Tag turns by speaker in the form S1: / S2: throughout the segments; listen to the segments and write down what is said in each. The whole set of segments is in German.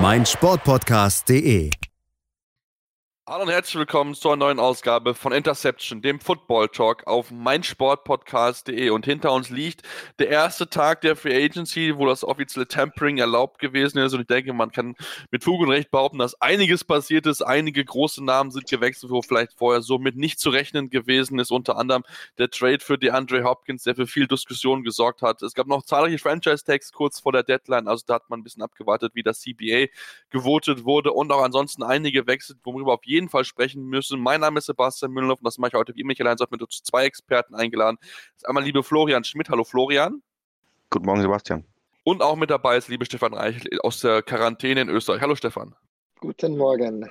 S1: meinsportpodcast.de.
S2: Hallo und herzlich willkommen zur neuen Ausgabe von Interception, dem Football Talk auf meinsportpodcast.de. Und hinter uns liegt der erste Tag der Free Agency, wo das offizielle Tampering erlaubt gewesen ist. Und ich denke, man kann mit Fug und Recht behaupten, dass einiges passiert ist. Einige große Namen sind gewechselt, wo vielleicht vorher so mit nicht zu rechnen gewesen ist. Unter anderem der Trade für DeAndre Hopkins, der für viel Diskussion gesorgt hat. Es gab noch zahlreiche Franchise-Tags kurz vor der Deadline. Also da hat man ein bisschen abgewartet, wie das CBA gewotet wurde. Und auch ansonsten einige wechselt, worüber auf jeden jeden Fall sprechen müssen. Mein Name ist Sebastian Müller und das mache ich heute wie immer allein. mit uns zwei Experten eingeladen. Das ist einmal liebe Florian Schmidt. Hallo Florian.
S3: Guten Morgen, Sebastian.
S2: Und auch mit dabei ist liebe Stefan Reich aus der Quarantäne in Österreich. Hallo Stefan.
S4: Guten Morgen.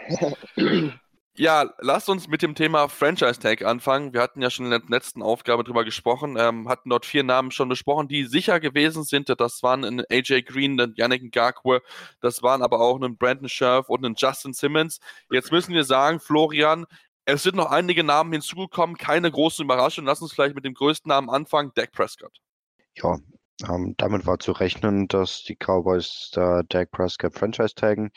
S2: Ja, lasst uns mit dem Thema Franchise Tag anfangen. Wir hatten ja schon in der letzten Aufgabe drüber gesprochen, ähm, hatten dort vier Namen schon besprochen, die sicher gewesen sind. Das waren ein AJ Green, ein Yannick Ngakwe, das waren aber auch ein Brandon Scherf und ein Justin Simmons. Jetzt müssen wir sagen, Florian, es sind noch einige Namen hinzugekommen, keine großen Überraschungen. Lass uns vielleicht mit dem größten Namen anfangen, Dak Prescott.
S3: Ja, ähm, damit war zu rechnen, dass die Cowboys da Dak Prescott Franchise taggen.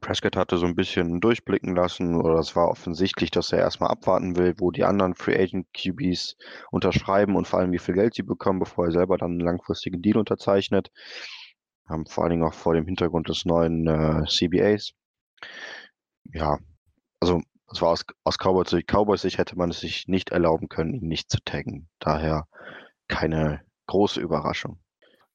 S3: Prescott hatte so ein bisschen durchblicken lassen oder es war offensichtlich, dass er erstmal abwarten will, wo die anderen Free Agent QBs unterschreiben und vor allem wie viel Geld sie bekommen, bevor er selber dann einen langfristigen Deal unterzeichnet. Ähm, vor allen Dingen auch vor dem Hintergrund des neuen äh, CBAs. Ja, also es war aus, aus Cowboys Sicht, Cowboys Sicht hätte man es sich nicht erlauben können, ihn nicht zu taggen. Daher keine große Überraschung.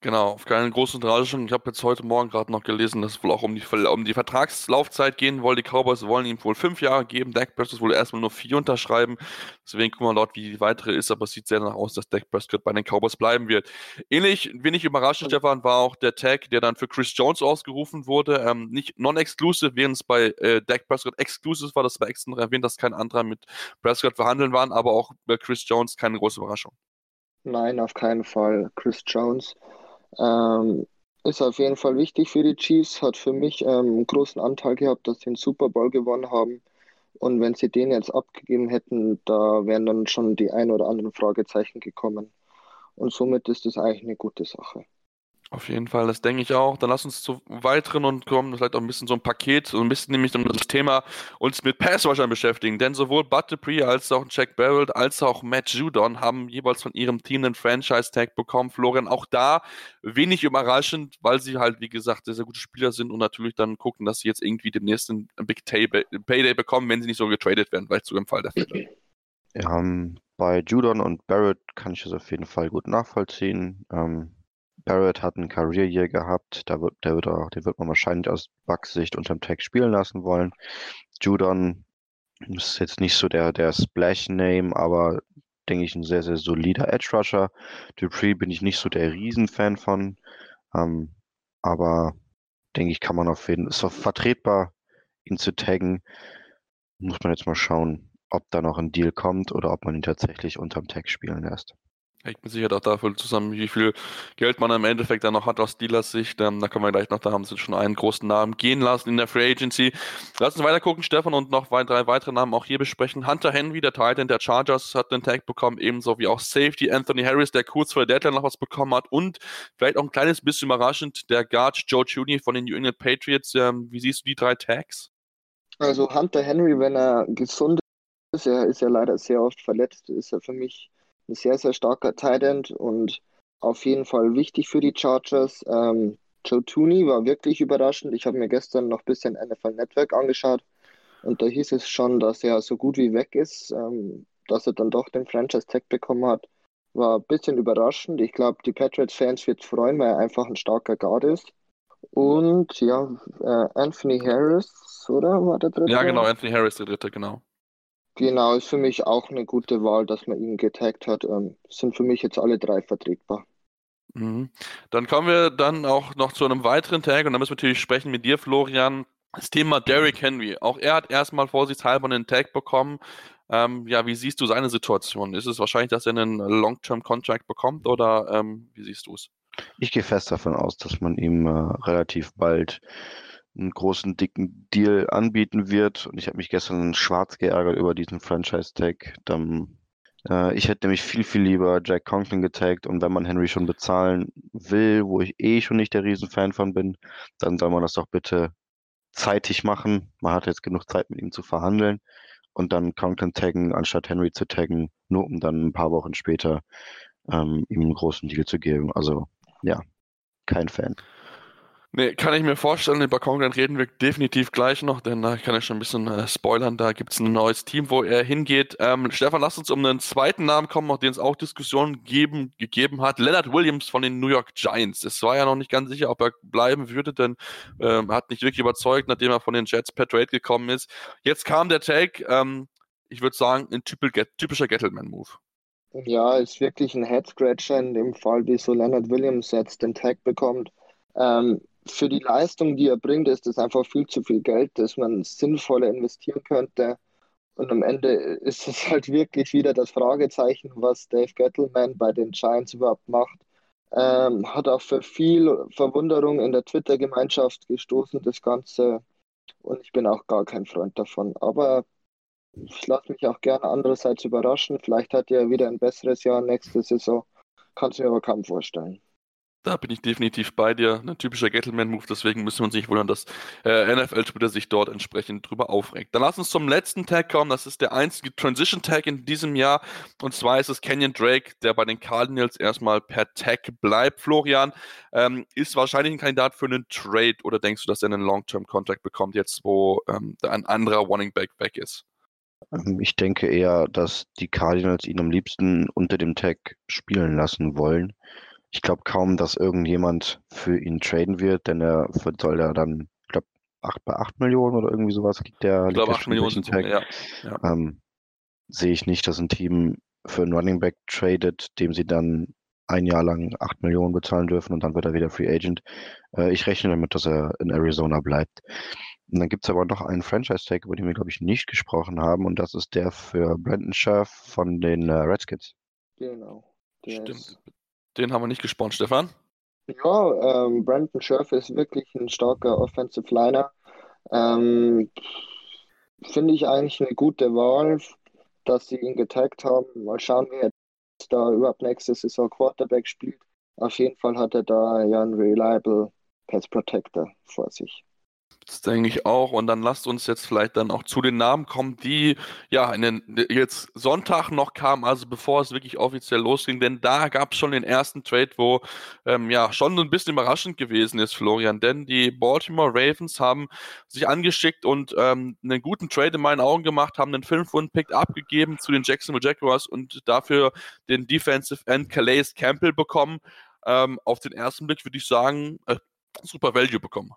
S2: Genau, auf keine große Überraschung. Ich habe jetzt heute Morgen gerade noch gelesen, dass es wohl auch um die, um die Vertragslaufzeit gehen soll. Die Cowboys wollen ihm wohl fünf Jahre geben. Dak Prescott wohl erstmal nur vier unterschreiben. Deswegen gucken wir dort, wie die weitere ist. Aber es sieht sehr danach aus, dass Dak Prescott bei den Cowboys bleiben wird. Ähnlich, wenig überraschend, Stefan, war auch der Tag, der dann für Chris Jones ausgerufen wurde. Ähm, nicht non-exclusive, während es bei äh, Dak Prescott exclusive war. Das war extra erwähnt, dass kein anderer mit Prescott verhandeln waren. Aber auch bei Chris Jones keine große Überraschung.
S4: Nein, auf keinen Fall. Chris Jones ähm, ist auf jeden Fall wichtig für die Chiefs, hat für mich ähm, einen großen Anteil gehabt, dass sie den Super Bowl gewonnen haben. Und wenn sie den jetzt abgegeben hätten, da wären dann schon die ein oder anderen Fragezeichen gekommen. Und somit ist das eigentlich eine gute Sache.
S2: Auf jeden Fall, das denke ich auch. Dann lass uns zu weiteren und kommen vielleicht auch ein bisschen so ein Paket, so ein bisschen nämlich um das Thema uns mit Passwashern beschäftigen. Denn sowohl Bud Dupree als auch Jack Barrett als auch Matt Judon haben jeweils von ihrem Team einen Franchise-Tag bekommen. Florian, auch da wenig überraschend, weil sie halt, wie gesagt, sehr, sehr gute Spieler sind und natürlich dann gucken, dass sie jetzt irgendwie den nächsten Big Payday bekommen, wenn sie nicht so getradet werden, vielleicht sogar im Fall der Fälle.
S3: Ja, ähm, bei Judon und Barrett kann ich das auf jeden Fall gut nachvollziehen. Ähm, Barrett hat ein Career Year gehabt, da wird, der wird auch, den wird man wahrscheinlich aus Bucks Sicht unterm Tag spielen lassen wollen. Judon ist jetzt nicht so der, der Splash-Name, aber denke ich ein sehr, sehr solider Edge Rusher. Dupree bin ich nicht so der Riesenfan von, ähm, aber denke ich, kann man auf jeden Fall, ist auch vertretbar, ihn zu taggen. Muss man jetzt mal schauen, ob da noch ein Deal kommt oder ob man ihn tatsächlich unterm Tag spielen lässt.
S2: Hängt mit Sicherheit auch dafür zusammen, wie viel Geld man im Endeffekt dann noch hat aus Dealers Sicht. Ähm, da kommen wir gleich noch, da haben sie schon einen großen Namen gehen lassen in der Free Agency. Lass uns weiter gucken, Stefan, und noch drei weitere Namen auch hier besprechen. Hunter Henry, der Titan der Chargers, hat den Tag bekommen, ebenso wie auch Safety Anthony Harris, der kurz vor der Deadline noch was bekommen hat. Und vielleicht auch ein kleines bisschen überraschend, der Guard Joe Juni von den New England Patriots. Ähm, wie siehst du die drei Tags?
S4: Also Hunter Henry, wenn er gesund ist, er ist ja leider sehr oft verletzt, ist er für mich ein sehr, sehr starker Tight End und auf jeden Fall wichtig für die Chargers. Ähm, Joe Tooney war wirklich überraschend. Ich habe mir gestern noch ein bisschen NFL Network angeschaut und da hieß es schon, dass er so gut wie weg ist, ähm, dass er dann doch den Franchise Tag bekommen hat. War ein bisschen überraschend. Ich glaube, die Patriots-Fans wird freuen, weil er einfach ein starker Guard ist. Und ja, äh, Anthony Harris, oder? War der dritte?
S2: Ja, genau, Anthony Harris, der dritte, genau.
S4: Genau, ist für mich auch eine gute Wahl, dass man ihn getaggt hat. Ähm, sind für mich jetzt alle drei vertretbar.
S2: Mhm. Dann kommen wir dann auch noch zu einem weiteren Tag und da müssen wir natürlich sprechen mit dir, Florian. Das Thema Derrick Henry. Auch er hat erstmal vorsichtshalber einen Tag bekommen. Ähm, ja, wie siehst du seine Situation? Ist es wahrscheinlich, dass er einen Long-Term-Contract bekommt oder ähm, wie siehst du es?
S3: Ich gehe fest davon aus, dass man ihm äh, relativ bald einen großen, dicken Deal anbieten wird. Und ich habe mich gestern schwarz geärgert über diesen Franchise-Tag. Äh, ich hätte nämlich viel, viel lieber Jack Conklin getaggt. Und wenn man Henry schon bezahlen will, wo ich eh schon nicht der Riesenfan von bin, dann soll man das doch bitte zeitig machen. Man hat jetzt genug Zeit, mit ihm zu verhandeln und dann Conklin taggen, anstatt Henry zu taggen, nur um dann ein paar Wochen später ähm, ihm einen großen Deal zu geben. Also ja, kein Fan.
S2: Nee, kann ich mir vorstellen, über Conklin reden wir definitiv gleich noch, denn da kann ich schon ein bisschen äh, spoilern, da gibt es ein neues Team, wo er hingeht. Ähm, Stefan, lass uns um einen zweiten Namen kommen, auf den es auch Diskussionen geben, gegeben hat. Leonard Williams von den New York Giants. Es war ja noch nicht ganz sicher, ob er bleiben würde, denn ähm, hat nicht wirklich überzeugt, nachdem er von den Jets per Trade gekommen ist. Jetzt kam der Tag, ähm, ich würde sagen, ein typischer Gettleman-Move.
S4: Ja, ist wirklich ein Head-Scratcher in dem Fall, wie so Leonard Williams jetzt den Tag bekommt. Ähm, für die Leistung, die er bringt, ist das einfach viel zu viel Geld, dass man sinnvoller investieren könnte. Und am Ende ist es halt wirklich wieder das Fragezeichen, was Dave Gettleman bei den Giants überhaupt macht. Ähm, hat auch für viel Verwunderung in der Twitter-Gemeinschaft gestoßen, das Ganze. Und ich bin auch gar kein Freund davon. Aber ich lasse mich auch gerne andererseits überraschen. Vielleicht hat er wieder ein besseres Jahr nächste Saison. Kann es mir aber kaum vorstellen.
S2: Da bin ich definitiv bei dir. Ein typischer Gettleman-Move, deswegen müssen wir uns nicht wundern, dass äh, NFL-Spieler sich dort entsprechend drüber aufregt. Dann lass uns zum letzten Tag kommen. Das ist der einzige Transition-Tag in diesem Jahr. Und zwar ist es Kenyon Drake, der bei den Cardinals erstmal per Tag bleibt. Florian ähm, ist wahrscheinlich ein Kandidat für einen Trade oder denkst du, dass er einen Long-Term-Contract bekommt, jetzt wo ähm, ein anderer Running Back weg ist?
S3: Ähm, ich denke eher, dass die Cardinals ihn am liebsten unter dem Tag spielen lassen wollen. Ich glaube kaum, dass irgendjemand für ihn traden wird, denn er soll ja dann, ich glaube, 8 bei 8 Millionen oder irgendwie sowas liegt der.
S2: Ich glaube 8 Millionen, Tag. Ja.
S3: ja. Ähm, sehe ich nicht, dass ein Team für einen Running Back tradet, dem sie dann ein Jahr lang 8 Millionen bezahlen dürfen und dann wird er wieder Free Agent. Äh, ich rechne damit, dass er in Arizona bleibt. Und dann gibt es aber noch einen Franchise-Tag, über den wir, glaube ich, nicht gesprochen haben, und das ist der für Brandon Scherf von den äh, Redskins.
S4: Genau.
S2: Stimmt. Ist, den haben wir nicht gespannt, Stefan.
S4: Ja, ähm, Brandon Scherf ist wirklich ein starker Offensive Liner. Ähm, Finde ich eigentlich eine gute Wahl, dass sie ihn getaggt haben. Mal schauen, wie er da überhaupt nächste Saison Quarterback spielt. Auf jeden Fall hat er da ja einen reliable Pass Protector vor sich.
S2: Das denke ich auch. Und dann lasst uns jetzt vielleicht dann auch zu den Namen kommen, die ja den, jetzt Sonntag noch kamen, also bevor es wirklich offiziell losging. Denn da gab es schon den ersten Trade, wo ähm, ja schon ein bisschen überraschend gewesen ist, Florian. Denn die Baltimore Ravens haben sich angeschickt und ähm, einen guten Trade in meinen Augen gemacht, haben einen 5-Rund-Pick abgegeben zu den Jacksonville Jaguars und dafür den Defensive End Calais Campbell bekommen. Ähm, auf den ersten Blick würde ich sagen, äh, super Value bekommen.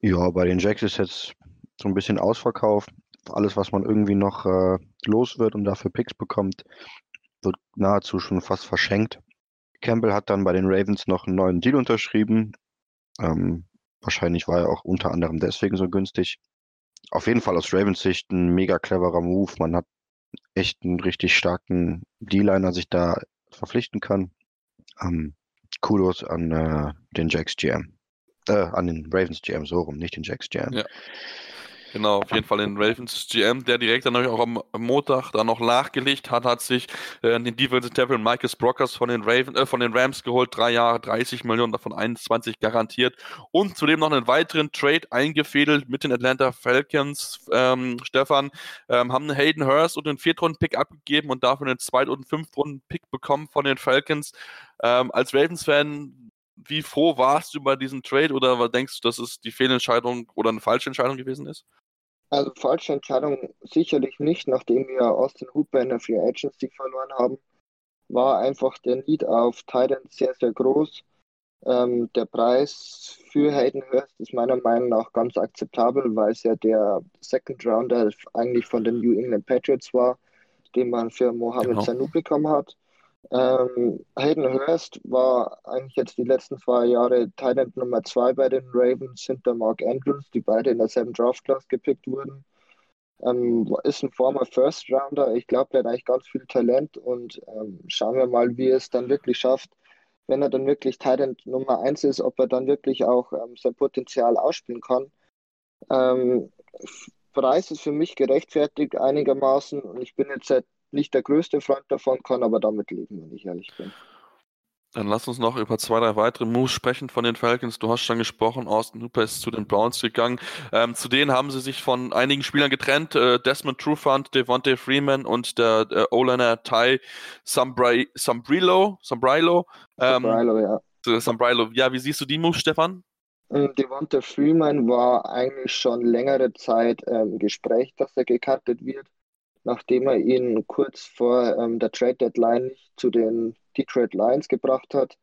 S3: Ja, bei den Jacks ist jetzt so ein bisschen ausverkauft. Alles, was man irgendwie noch äh, los wird und dafür Picks bekommt, wird nahezu schon fast verschenkt. Campbell hat dann bei den Ravens noch einen neuen Deal unterschrieben. Ähm, wahrscheinlich war er auch unter anderem deswegen so günstig. Auf jeden Fall aus Ravens Sicht ein mega cleverer Move. Man hat echt einen richtig starken D-Liner sich da verpflichten kann. Ähm, Kudos an äh, den Jacks GM. Äh, an den Ravens GM, so rum, nicht den Jacks GM. Ja.
S2: Genau, auf jeden Fall den Ravens GM, der direkt dann auch am Montag da noch nachgelegt hat, hat sich äh, den Defensive Tackle Michael Brockers von den Raven, äh, von den Rams geholt, drei Jahre, 30 Millionen, davon 21 garantiert und zudem noch einen weiteren Trade eingefädelt mit den Atlanta Falcons. Ähm, Stefan, ähm, haben Hayden Hurst und einen Viertrunden-Pick abgegeben und dafür einen Zweit- und Fünftrunden-Pick bekommen von den Falcons. Ähm, als Ravens-Fan wie froh warst du über diesen Trade oder denkst du, dass es die Fehlentscheidung oder eine falsche Entscheidung gewesen ist?
S4: Also falsche Entscheidung sicherlich nicht, nachdem wir Austin Hooper in der Free Agency verloren haben, war einfach der Need auf Titan sehr, sehr groß. Ähm, der Preis für Hayden Hurst ist meiner Meinung nach ganz akzeptabel, weil es ja der Second Rounder eigentlich von den New England Patriots war, den man für Mohamed genau. Sanu bekommen hat. Ähm, Hayden Hurst war eigentlich jetzt die letzten zwei Jahre Thailand Nummer zwei bei den Ravens hinter Mark Andrews, die beide in derselben Draft-Class gepickt wurden. Ähm, ist ein former First Rounder. Ich glaube, der hat eigentlich ganz viel Talent und ähm, schauen wir mal, wie er es dann wirklich schafft, wenn er dann wirklich Thailand Nummer eins ist, ob er dann wirklich auch ähm, sein Potenzial ausspielen kann. Ähm, Preis ist für mich gerechtfertigt einigermaßen und ich bin jetzt nicht der größte Freund davon, kann aber damit leben, wenn ich ehrlich bin.
S2: Dann lass uns noch über zwei, drei weitere Moves sprechen von den Falcons. Du hast schon gesprochen, Austin Hooper ist zu den Browns gegangen. Ähm, zu denen haben sie sich von einigen Spielern getrennt. Äh, Desmond Trufant, Devontae Freeman und der, der O-Liner Ty Sombrilo. Sombrilo, ähm, Sombrilo, ja. Sombrilo. Ja, wie siehst du die Moves, Stefan?
S4: Ähm, Devonta Freeman war eigentlich schon längere Zeit im ähm, Gespräch, dass er gekartet wird nachdem er ihn kurz vor ähm, der Trade Deadline zu den Detroit Lions gebracht hat,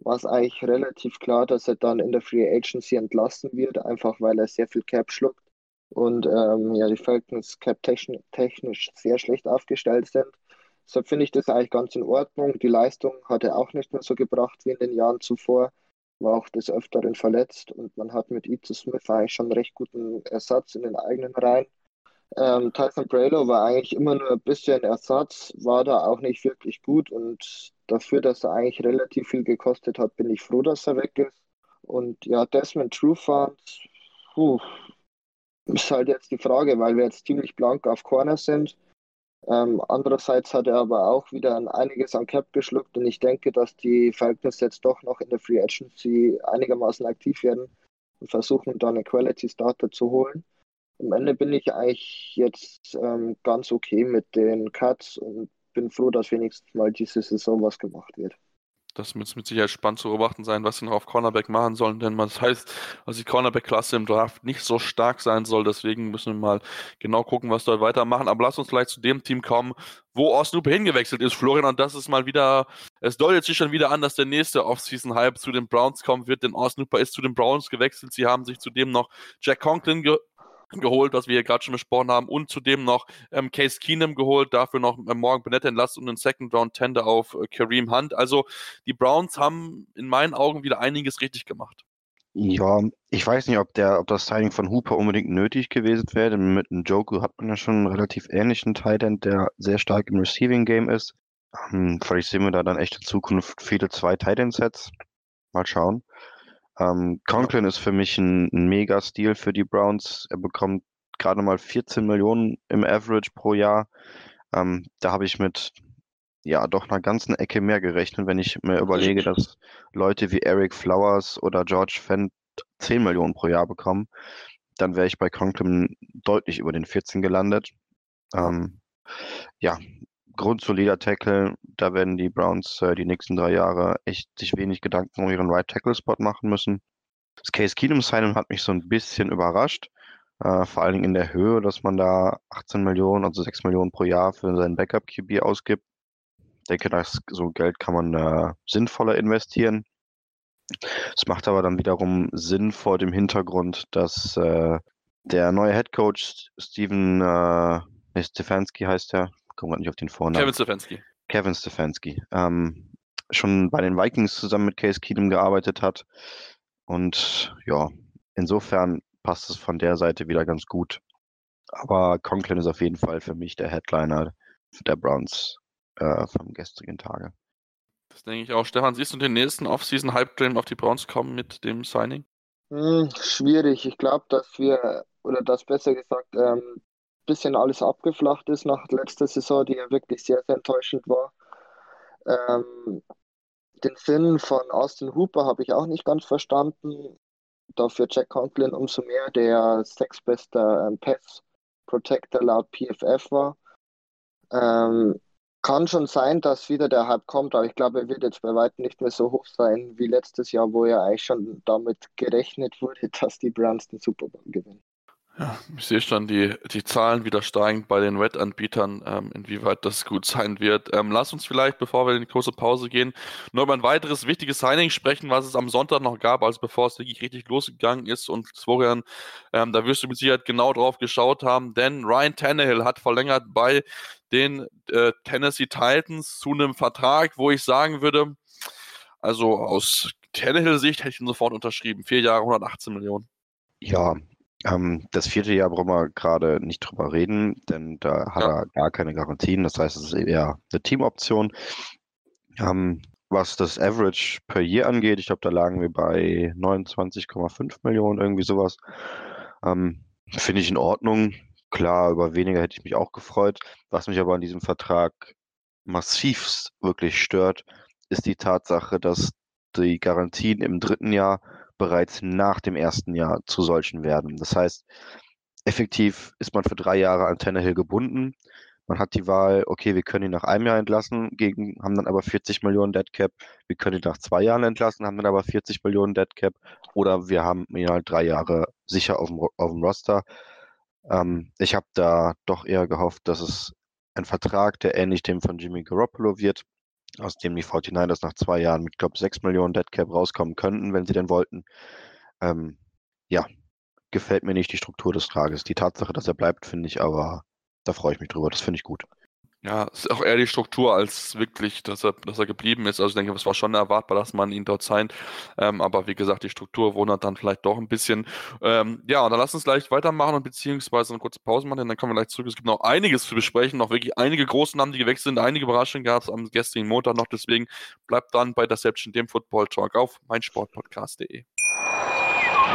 S4: war es eigentlich relativ klar, dass er dann in der Free Agency entlassen wird, einfach weil er sehr viel Cap schluckt und ähm, ja, die Falcons Cap technisch sehr schlecht aufgestellt sind. Deshalb finde ich das eigentlich ganz in Ordnung. Die Leistung hat er auch nicht mehr so gebracht wie in den Jahren zuvor, war auch des Öfteren verletzt und man hat mit Ito Smith eigentlich schon einen recht guten Ersatz in den eigenen Reihen. Ähm, Tyson Braylo war eigentlich immer nur ein bisschen Ersatz, war da auch nicht wirklich gut und dafür, dass er eigentlich relativ viel gekostet hat, bin ich froh, dass er weg ist. Und ja, Desmond Trufant, puh, ist halt jetzt die Frage, weil wir jetzt ziemlich blank auf Corner sind. Ähm, andererseits hat er aber auch wieder ein einiges an Cap geschluckt und ich denke, dass die Falcons jetzt doch noch in der Free Agency einigermaßen aktiv werden und versuchen, da eine Quality Starter zu holen am Ende bin ich eigentlich jetzt ähm, ganz okay mit den Cuts und bin froh, dass wenigstens mal diese Saison was gemacht wird.
S2: Das wird mit Sicherheit spannend zu beobachten sein, was sie noch auf Cornerback machen sollen, denn das heißt, dass die Cornerback-Klasse im Draft nicht so stark sein soll. Deswegen müssen wir mal genau gucken, was dort weitermachen. Aber lass uns gleich zu dem Team kommen, wo Hooper hingewechselt ist, Florian. Und das ist mal wieder, es deutet sich schon wieder an, dass der nächste Offseason-Hype zu den Browns kommen wird, denn Hooper ist zu den Browns gewechselt. Sie haben sich zudem noch Jack Conklin ge geholt, was wir hier gerade schon besprochen haben, und zudem noch ähm, Case Keenum geholt, dafür noch ähm, Morgan Bennett entlassen und einen Second Round Tender auf äh, Kareem Hunt. Also die Browns haben in meinen Augen wieder einiges richtig gemacht.
S3: Ja, ich weiß nicht, ob der, ob das Signing von Hooper unbedingt nötig gewesen wäre. Denn mit einem Joku hat man ja schon einen relativ ähnlichen Tight End, der sehr stark im Receiving Game ist. Ähm, vielleicht sehen wir da dann echt in Zukunft viele zwei Tight End Sets. Mal schauen. Ähm, Conklin ist für mich ein, ein Mega-Stil für die Browns. Er bekommt gerade mal 14 Millionen im Average pro Jahr. Ähm, da habe ich mit ja doch einer ganzen Ecke mehr gerechnet, wenn ich mir überlege, dass Leute wie Eric Flowers oder George Fent 10 Millionen pro Jahr bekommen, dann wäre ich bei Conklin deutlich über den 14 gelandet. Ähm, ja, grundsolider Tackle. Da werden die Browns äh, die nächsten drei Jahre echt sich wenig Gedanken um ihren Right Tackle Spot machen müssen. Das Case Keenum Signing hat mich so ein bisschen überrascht. Äh, vor allen Dingen in der Höhe, dass man da 18 Millionen, also 6 Millionen pro Jahr für seinen Backup QB ausgibt. Ich denke, das, so Geld kann man äh, sinnvoller investieren. Es macht aber dann wiederum Sinn vor dem Hintergrund, dass äh, der neue Head Coach Steven äh, Stefanski heißt er, komme gerade nicht auf den Vornamen.
S2: Kevin Stefanski.
S3: Kevin Stefanski. Ähm, schon bei den Vikings zusammen mit Case Keenum gearbeitet hat. Und ja, insofern passt es von der Seite wieder ganz gut. Aber Conklin ist auf jeden Fall für mich der Headliner der Browns äh, vom gestrigen Tage.
S2: Das denke ich auch. Stefan, siehst du den nächsten Offseason-Hype-Train auf die Browns kommen mit dem Signing?
S4: Hm, schwierig. Ich glaube, dass wir, oder dass besser gesagt, ähm, bisschen alles abgeflacht ist nach letzter Saison, die ja wirklich sehr, sehr enttäuschend war. Ähm, den Sinn von Austin Hooper habe ich auch nicht ganz verstanden. Dafür Jack Conklin umso mehr, der sechsbester ähm, Pass Protector laut PFF war. Ähm, kann schon sein, dass wieder der Hype kommt, aber ich glaube, er wird jetzt bei weitem nicht mehr so hoch sein wie letztes Jahr, wo ja eigentlich schon damit gerechnet wurde, dass die Browns den Super Bowl gewinnen.
S2: Ja, ich sehe schon die, die Zahlen wieder steigen bei den Wettanbietern, ähm, inwieweit das gut sein wird. Ähm, lass uns vielleicht, bevor wir in die große Pause gehen, noch über ein weiteres wichtiges Signing sprechen, was es am Sonntag noch gab, also bevor es wirklich richtig losgegangen ist. Und Florian, ähm, da wirst du mit Sicherheit genau drauf geschaut haben, denn Ryan Tannehill hat verlängert bei den äh, Tennessee Titans zu einem Vertrag, wo ich sagen würde, also aus Tannehill-Sicht hätte ich ihn sofort unterschrieben. Vier Jahre, 118 Millionen.
S3: Ja, ähm, das vierte Jahr brauchen wir gerade nicht drüber reden, denn da hat ja. er gar keine Garantien. Das heißt, es ist eher eine Teamoption. Ähm, was das Average per Year angeht, ich glaube, da lagen wir bei 29,5 Millionen, irgendwie sowas. Ähm, Finde ich in Ordnung. Klar, über weniger hätte ich mich auch gefreut. Was mich aber an diesem Vertrag massivst wirklich stört, ist die Tatsache, dass die Garantien im dritten Jahr bereits nach dem ersten Jahr zu solchen werden. Das heißt, effektiv ist man für drei Jahre an Tannehill gebunden. Man hat die Wahl, okay, wir können ihn nach einem Jahr entlassen, gegen, haben dann aber 40 Millionen Dead Cap. Wir können ihn nach zwei Jahren entlassen, haben dann aber 40 Millionen Dead Cap. Oder wir haben ihn halt drei Jahre sicher auf dem, auf dem Roster. Ähm, ich habe da doch eher gehofft, dass es ein Vertrag, der ähnlich dem von Jimmy Garoppolo wird, aus dem die 49ers nach zwei Jahren mit, glaube ich, 6 Millionen Deadcap rauskommen könnten, wenn sie denn wollten. Ähm, ja, gefällt mir nicht die Struktur des Tages. Die Tatsache, dass er bleibt, finde ich aber, da freue ich mich drüber. Das finde ich gut.
S2: Ja, es ist auch eher die Struktur als wirklich, dass er, dass er geblieben ist. Also ich denke, es war schon erwartbar, dass man ihn dort sein. Ähm, aber wie gesagt, die Struktur wundert dann vielleicht doch ein bisschen. Ähm, ja, und dann lass uns gleich weitermachen und beziehungsweise eine kurze Pause machen, denn dann kommen wir gleich zurück. Es gibt noch einiges zu besprechen, noch wirklich einige große Namen, die gewechselt sind. Einige Überraschungen gab es am gestrigen Montag noch. Deswegen bleibt dann bei Deception, dem Football Talk auf meinsportpodcast.de.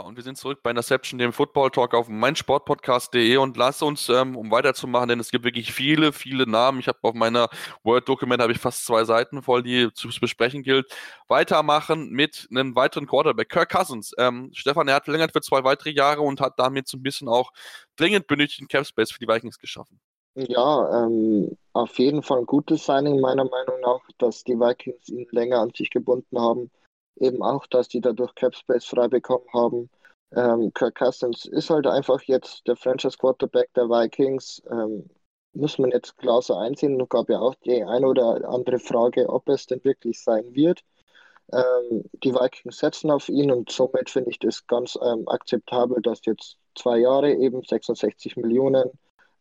S2: Und wir sind zurück bei Interception, dem Football Talk auf meinsportpodcast.de und lass uns, ähm, um weiterzumachen, denn es gibt wirklich viele, viele Namen. Ich habe auf meiner Word-Dokument habe ich fast zwei Seiten voll, die zu besprechen gilt. Weitermachen mit einem weiteren Quarterback, Kirk Cousins. Ähm, Stefan, er hat verlängert für zwei weitere Jahre und hat damit so ein bisschen auch dringend benötigten Cap Space für die Vikings geschaffen.
S4: Ja, ähm, auf jeden Fall ein gutes Signing meiner Meinung nach, dass die Vikings ihn länger an sich gebunden haben eben auch, dass die dadurch Capspace frei bekommen haben. Ähm, Kirk Cousins ist halt einfach jetzt der Franchise Quarterback der Vikings. Ähm, muss man jetzt klar so einsehen. Es gab ja auch die eine oder andere Frage, ob es denn wirklich sein wird. Ähm, die Vikings setzen auf ihn und somit finde ich das ganz ähm, akzeptabel, dass jetzt zwei Jahre eben 66 Millionen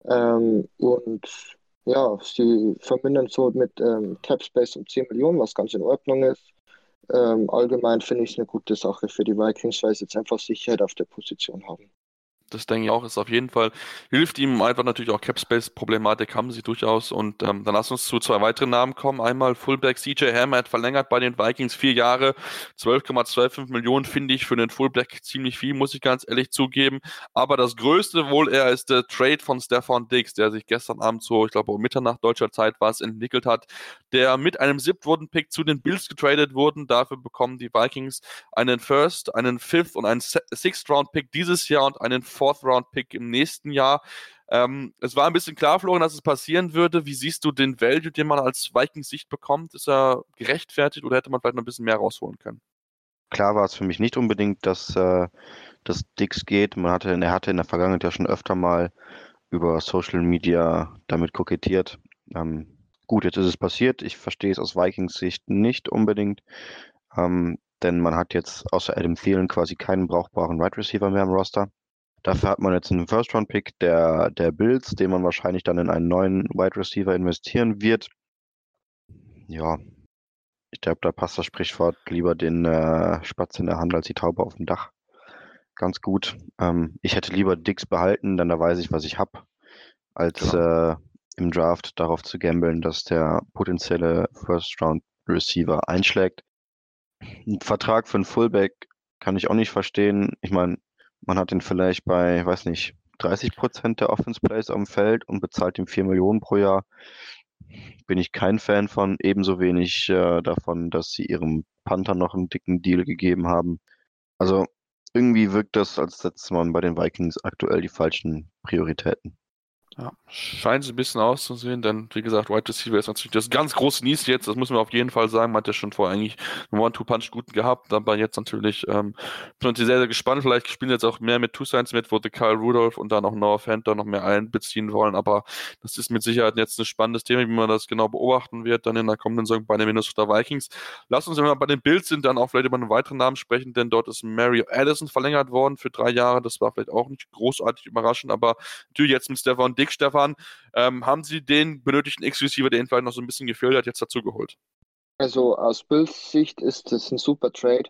S4: ähm, und ja, sie vermindern so mit ähm, Cap Space um 10 Millionen, was ganz in Ordnung ist. Ähm, allgemein finde ich es eine gute Sache für die Vikings, weil sie jetzt einfach Sicherheit auf der Position haben.
S2: Das denke ich auch, ist auf jeden Fall, hilft ihm einfach natürlich auch Capspace-Problematik haben sie durchaus. Und ähm, dann lass uns zu zwei weiteren Namen kommen. Einmal Fullback CJ Hammer hat verlängert bei den Vikings vier Jahre, 12,25 Millionen finde ich für den Fullback ziemlich viel, muss ich ganz ehrlich zugeben. Aber das größte wohl eher ist der Trade von Stefan Diggs, der sich gestern Abend so, ich glaube um Mitternacht deutscher Zeit war es, entwickelt hat, der mit einem Siebtrunden-Pick zu den Bills getradet wurden. Dafür bekommen die Vikings einen First, einen Fifth und einen Sixth-Round-Pick dieses Jahr und einen Fourth-Round-Pick im nächsten Jahr. Ähm, es war ein bisschen klar, Florian, dass es passieren würde. Wie siehst du den Value, den man als Vikings Sicht bekommt? Ist er gerechtfertigt oder hätte man vielleicht noch ein bisschen mehr rausholen können?
S3: Klar war es für mich nicht unbedingt, dass äh, das Dix geht. Man hatte, er hatte in der Vergangenheit ja schon öfter mal über Social Media damit kokettiert. Ähm, gut, jetzt ist es passiert. Ich verstehe es aus Vikings Sicht nicht unbedingt. Ähm, denn man hat jetzt außer Adam Thielen quasi keinen brauchbaren Wide right Receiver mehr im Roster. Dafür hat man jetzt einen First-Round-Pick der, der Bills, den man wahrscheinlich dann in einen neuen Wide Receiver investieren wird. Ja, ich glaube, da passt das Sprichwort lieber den äh, Spatz in der Hand als die Taube auf dem Dach. Ganz gut. Ähm, ich hätte lieber Dix behalten, denn da weiß ich, was ich habe, als genau. äh, im Draft darauf zu gambeln, dass der potenzielle First-Round-Receiver einschlägt. Ein Vertrag für einen Fullback kann ich auch nicht verstehen. Ich meine, man hat ihn vielleicht bei, weiß nicht, 30 Prozent der Offense Plays am Feld und bezahlt ihm 4 Millionen pro Jahr. bin ich kein Fan von, ebenso wenig äh, davon, dass sie ihrem Panther noch einen dicken Deal gegeben haben. Also irgendwie wirkt das, als setzt man bei den Vikings aktuell die falschen Prioritäten.
S2: Ja, scheint so ein bisschen auszusehen, denn wie gesagt, Wide Receiver ist natürlich das ganz große Nies jetzt, das muss man auf jeden Fall sagen. Man hat ja schon vorher eigentlich einen One-Two-Punch guten gehabt, aber jetzt natürlich ähm, sind wir sehr, sehr gespannt. Vielleicht spielen jetzt auch mehr mit Two Signs mit, wo die Kyle Rudolph und dann auch Noah Fenter noch mehr einbeziehen wollen, aber das ist mit Sicherheit jetzt ein spannendes Thema, wie man das genau beobachten wird, dann in der kommenden Saison bei den Minnesota Vikings. Lass uns, wenn wir bei den Bills sind, dann auch vielleicht über einen weiteren Namen sprechen, denn dort ist Mario Addison verlängert worden für drei Jahre. Das war vielleicht auch nicht großartig überraschend, aber natürlich jetzt mit Stefan Dick, Stefan, ähm, haben Sie den benötigten X-Receiver, der Ihnen vielleicht noch so ein bisschen gefehlt hat, jetzt dazu geholt?
S4: Also aus Bills Sicht ist das ein super Trade.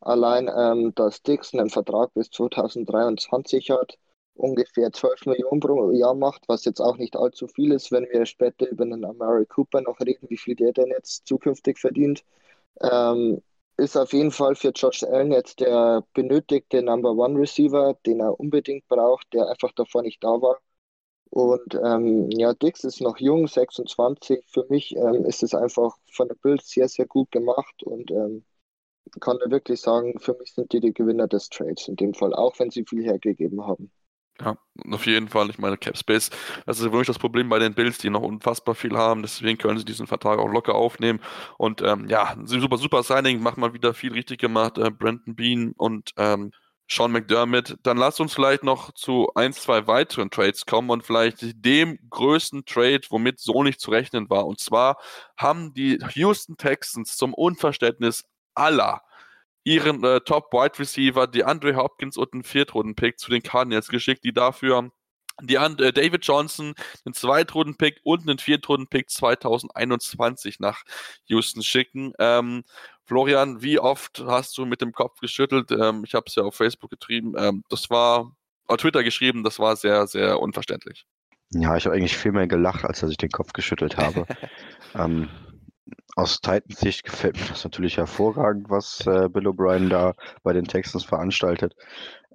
S4: Allein, ähm, dass Dixon einen Vertrag bis 2023 hat, ungefähr 12 Millionen pro Jahr macht, was jetzt auch nicht allzu viel ist, wenn wir später über den Amari Cooper noch reden, wie viel der denn jetzt zukünftig verdient. Ähm, ist auf jeden Fall für Josh Allen jetzt der benötigte Number One Receiver, den er unbedingt braucht, der einfach davor nicht da war. Und ähm, ja, Dix ist noch jung, 26. Für mich ähm, ist es einfach von der Bild sehr, sehr gut gemacht und ähm, kann da wirklich sagen, für mich sind die die Gewinner des Trades in dem Fall, auch wenn sie viel hergegeben haben.
S2: Ja, auf jeden Fall. Ich meine, Capspace, das ist wirklich das Problem bei den Bills, die noch unfassbar viel haben. Deswegen können sie diesen Vertrag auch locker aufnehmen. Und ähm, ja, super, super Signing, macht mal wieder viel richtig gemacht. Äh, Brandon Bean und ähm, Sean McDermott. Dann lasst uns vielleicht noch zu ein, zwei weiteren Trades kommen und vielleicht dem größten Trade, womit so nicht zu rechnen war. Und zwar haben die Houston Texans zum Unverständnis aller ihren äh, Top Wide Receiver, die Andre Hopkins und einen Viertrunden-Pick zu den Cardinals geschickt, die dafür die äh, David Johnson, einen Zweitrunden-Pick und einen Viertrunden-Pick 2021 nach Houston schicken. Ähm, Florian, wie oft hast du mit dem Kopf geschüttelt? Ähm, ich habe es ja auf Facebook getrieben. Ähm, das war auf Twitter geschrieben, das war sehr, sehr unverständlich.
S3: Ja, ich habe eigentlich viel mehr gelacht, als dass ich den Kopf geschüttelt habe. ähm, aus Titans Sicht gefällt mir das natürlich hervorragend, was äh, Bill O'Brien da bei den Texans veranstaltet.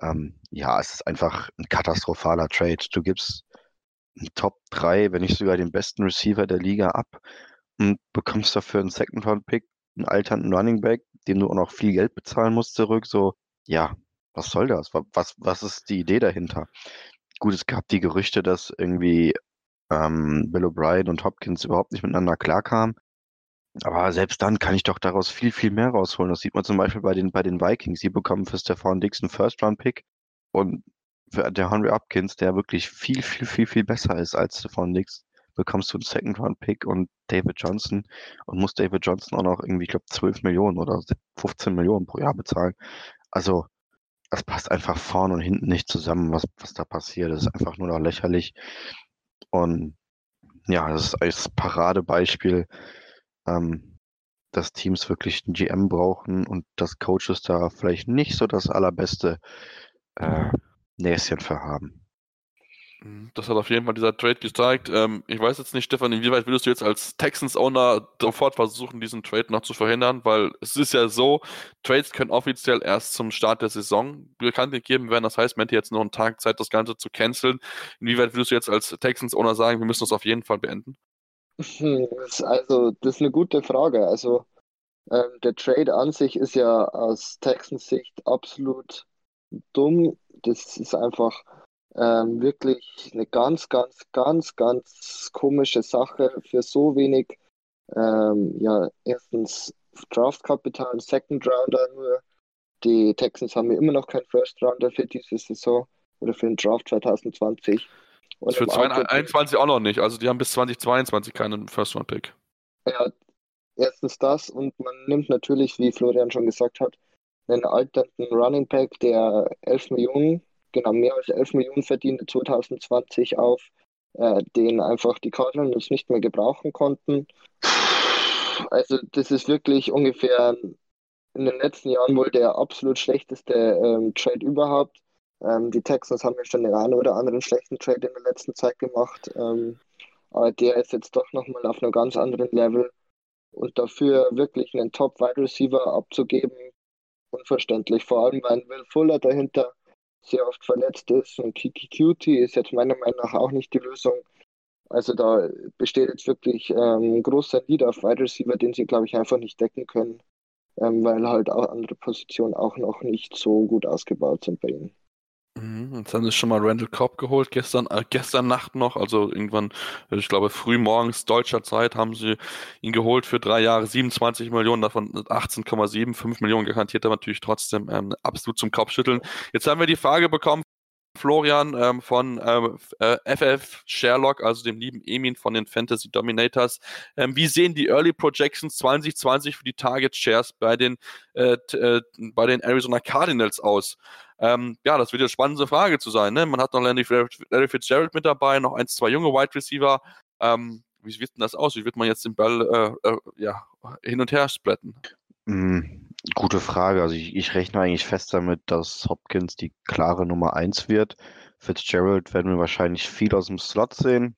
S3: Ähm, ja, es ist einfach ein katastrophaler Trade. Du gibst einen Top 3, wenn nicht sogar den besten Receiver der Liga ab und bekommst dafür einen Second-Round-Pick einen alternden Running Back, dem du auch noch viel Geld bezahlen musst zurück. So, ja, was soll das? Was, was ist die Idee dahinter? Gut, es gab die Gerüchte, dass irgendwie ähm, Bill O'Brien und Hopkins überhaupt nicht miteinander klarkamen. Aber selbst dann kann ich doch daraus viel, viel mehr rausholen. Das sieht man zum Beispiel bei den, bei den Vikings. Sie bekommen für Stefan Dix einen First-Round-Pick und für der Henry Hopkins, der wirklich viel, viel, viel, viel besser ist als Stefan Dix, bekommst du einen Second-Round-Pick und David Johnson und musst David Johnson auch noch irgendwie, ich glaube, 12 Millionen oder 15 Millionen pro Jahr bezahlen. Also, das passt einfach vorne und hinten nicht zusammen, was, was da passiert. Das ist einfach nur noch lächerlich. Und ja, das ist als Paradebeispiel, ähm, dass Teams wirklich einen GM brauchen und dass Coaches da vielleicht nicht so das allerbeste äh, Näschen für haben.
S2: Das hat auf jeden Fall dieser Trade gezeigt. Ähm, ich weiß jetzt nicht, Stefan, inwieweit würdest du jetzt als Texans-Owner sofort versuchen, diesen Trade noch zu verhindern? Weil es ist ja so, Trades können offiziell erst zum Start der Saison bekannt gegeben werden. Das heißt, man hätte jetzt noch einen Tag Zeit, das Ganze zu canceln. Inwieweit würdest du jetzt als Texans-Owner sagen, wir müssen das auf jeden Fall beenden?
S4: Hm, also, das ist eine gute Frage. Also, ähm, der Trade an sich ist ja aus Texans Sicht absolut dumm. Das ist einfach ähm, wirklich eine ganz, ganz, ganz, ganz komische Sache für so wenig, ähm, ja, erstens Draftkapital, Second Rounder nur. Die Texans haben ja immer noch keinen First Rounder für diese Saison oder für den Draft 2020.
S2: Und für 2021 auch noch nicht. Also die haben bis 2022 keinen First Round Pick.
S4: Ja, erstens das und man nimmt natürlich, wie Florian schon gesagt hat, einen alternden Running Back, der 11 Millionen genau mehr als 11 Millionen verdiente 2020 auf, äh, den einfach die Cardinals nicht mehr gebrauchen konnten. Also das ist wirklich ungefähr in den letzten Jahren wohl der absolut schlechteste ähm, Trade überhaupt. Ähm, die Texans haben ja schon den einen oder anderen schlechten Trade in der letzten Zeit gemacht. Ähm, aber der ist jetzt doch nochmal auf einem ganz anderen Level. Und dafür wirklich einen Top-Wide Receiver abzugeben, unverständlich. Vor allem, weil Will Fuller dahinter sehr oft verletzt ist und Kiki Cutie ist jetzt meiner Meinung nach auch nicht die Lösung. Also da besteht jetzt wirklich ähm, großer Need auf Wide Receiver, den sie, glaube ich, einfach nicht decken können, ähm, weil halt auch andere Positionen auch noch nicht so gut ausgebaut sind bei ihnen.
S2: Jetzt haben sie schon mal Randall Cobb geholt, gestern, äh, gestern Nacht noch, also irgendwann, ich glaube früh morgens deutscher Zeit, haben sie ihn geholt für drei Jahre, 27 Millionen, davon 18,7, 5 Millionen garantiert, aber natürlich trotzdem ähm, absolut zum Kopfschütteln. Jetzt haben wir die Frage bekommen, Florian ähm, von ähm, äh, FF Sherlock, also dem lieben Emin von den Fantasy Dominators. Ähm, wie sehen die Early Projections 2020 für die Target Shares bei den, äh, äh, bei den Arizona Cardinals aus? Ähm, ja, das wird eine spannende Frage zu sein. Ne? Man hat noch Larry, Larry Fitzgerald mit dabei, noch ein, zwei junge Wide Receiver. Ähm, wie sieht denn das aus? Wie wird man jetzt den Ball äh, äh, ja, hin und her splatten?
S3: Mm, gute Frage. Also ich, ich rechne eigentlich fest damit, dass Hopkins die klare Nummer 1 wird. Fitzgerald werden wir wahrscheinlich viel aus dem Slot sehen.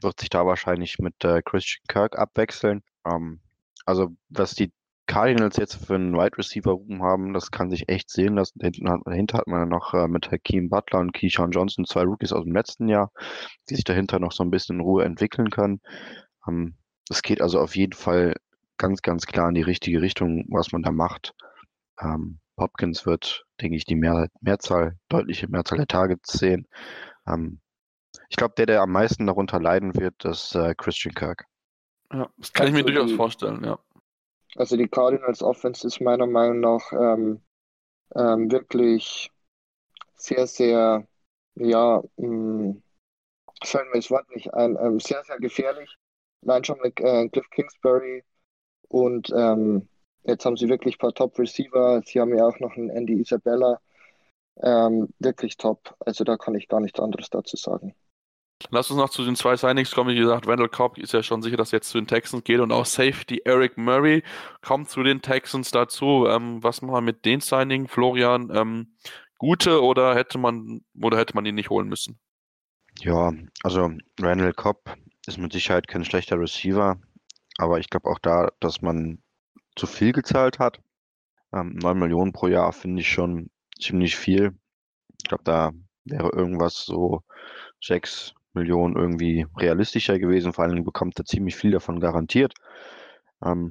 S3: Wird sich da wahrscheinlich mit äh, Christian Kirk abwechseln. Ähm, also was die Cardinals jetzt für einen Wide Receiver Room haben, das kann sich echt sehen lassen. Hinten hat, dahinter hat man noch äh, mit Hakeem Butler und Keyshawn Johnson zwei Rookies aus dem letzten Jahr, die sich dahinter noch so ein bisschen in Ruhe entwickeln können. Ähm, es geht also auf jeden Fall ganz, ganz klar in die richtige Richtung, was man da macht. Ähm, Hopkins wird, denke ich, die Mehr Mehrzahl, deutliche Mehrzahl der Targets sehen. Ähm, ich glaube, der, der am meisten darunter leiden wird, ist äh, Christian Kirk.
S2: Ja, das kann also ich mir durchaus vorstellen, ja.
S4: Also die Cardinals Offense ist meiner Meinung nach ähm, ähm, wirklich sehr, sehr, ja, mh, hm, fällt mir das Wort nicht ein, ähm, sehr, sehr gefährlich. Allein schon mit äh, Cliff Kingsbury, und ähm, jetzt haben sie wirklich ein paar Top-Receiver. Sie haben ja auch noch einen Andy Isabella. Ähm, wirklich top. Also da kann ich gar nichts anderes dazu sagen.
S2: Lass uns noch zu den zwei Signings kommen. Wie gesagt, Randall Cobb ist ja schon sicher, dass er jetzt zu den Texans geht und auch Safety Eric Murray kommt zu den Texans dazu. Ähm, was machen wir mit den Signing, Florian? Ähm, gute oder hätte man oder hätte man ihn nicht holen müssen?
S3: Ja, also Randall Cobb ist mit Sicherheit kein schlechter Receiver. Aber ich glaube auch da, dass man zu viel gezahlt hat. Ähm, 9 Millionen pro Jahr finde ich schon ziemlich viel. Ich glaube, da wäre irgendwas so 6 Millionen irgendwie realistischer gewesen. Vor allen Dingen bekommt er ziemlich viel davon garantiert. Ähm,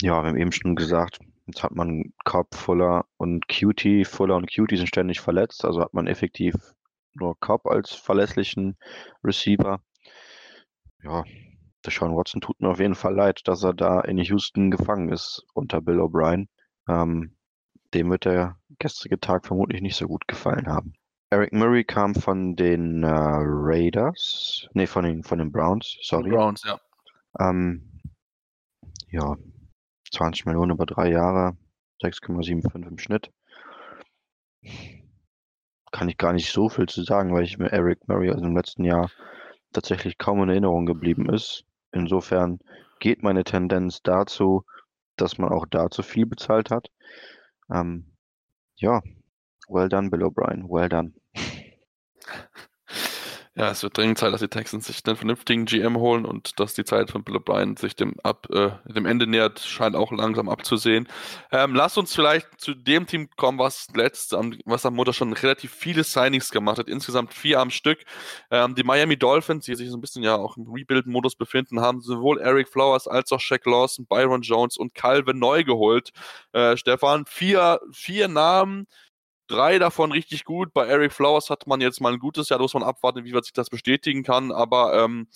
S3: ja, wir haben eben schon gesagt, jetzt hat man Cobb, Fuller und Cutie. Fuller und Cutie sind ständig verletzt, also hat man effektiv nur Cobb als verlässlichen Receiver. Ja, der Sean Watson tut mir auf jeden Fall leid, dass er da in Houston gefangen ist unter Bill O'Brien. Ähm, dem wird der gestrige Tag vermutlich nicht so gut gefallen haben. Eric Murray kam von den äh, Raiders, nee, von den, von den Browns, sorry.
S2: Browns, ja.
S3: Ähm, ja, 20 Millionen über drei Jahre, 6,75 im Schnitt. Kann ich gar nicht so viel zu sagen, weil ich mir Eric Murray aus dem letzten Jahr tatsächlich kaum in Erinnerung geblieben ist. Insofern geht meine Tendenz dazu, dass man auch da zu viel bezahlt hat. Ähm, ja, well done, Bill O'Brien, well done.
S2: Ja, es wird dringend Zeit, dass die Texans sich einen vernünftigen GM holen und dass die Zeit von Bill O'Brien sich dem, ab, äh, dem Ende nähert, scheint auch langsam abzusehen. Ähm, lass uns vielleicht zu dem Team kommen, was letzt, was am Mutter schon relativ viele Signings gemacht hat, insgesamt vier am Stück. Ähm, die Miami Dolphins, die sich so ein bisschen ja auch im Rebuild-Modus befinden, haben sowohl Eric Flowers als auch Shaq Lawson, Byron Jones und Calvin neu geholt. Äh, Stefan, vier, vier Namen, drei davon richtig gut. Bei Eric Flowers hat man jetzt mal ein gutes Jahr, da muss man abwarten, wie weit sich das bestätigen kann. Aber ähm,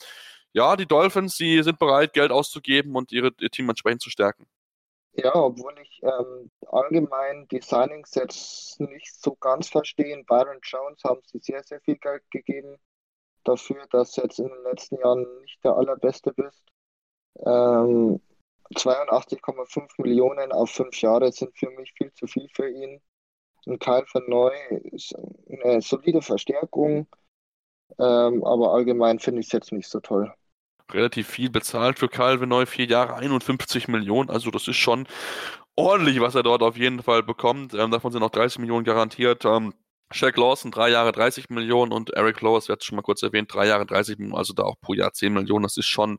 S2: ja, die Dolphins, die sind bereit, Geld auszugeben und ihre, ihr Team entsprechend zu stärken.
S4: Ja, obwohl ich ähm, allgemein die Signings jetzt nicht so ganz verstehe. Byron Jones haben sie sehr, sehr viel Geld gegeben dafür, dass jetzt in den letzten Jahren nicht der allerbeste bist. Ähm, 82,5 Millionen auf fünf Jahre sind für mich viel zu viel für ihn. Ein Kyle von Neu ist eine solide Verstärkung, ähm, aber allgemein finde ich es jetzt nicht so toll.
S2: Relativ viel bezahlt für Calvin Neu, vier Jahre, 51 Millionen, also das ist schon ordentlich, was er dort auf jeden Fall bekommt. Ähm, davon sind auch 30 Millionen garantiert. Ähm, Shaq Lawson, drei Jahre 30 Millionen und Eric Flowers, wir hatten schon mal kurz erwähnt, drei Jahre 30 Millionen, also da auch pro Jahr 10 Millionen. Das ist schon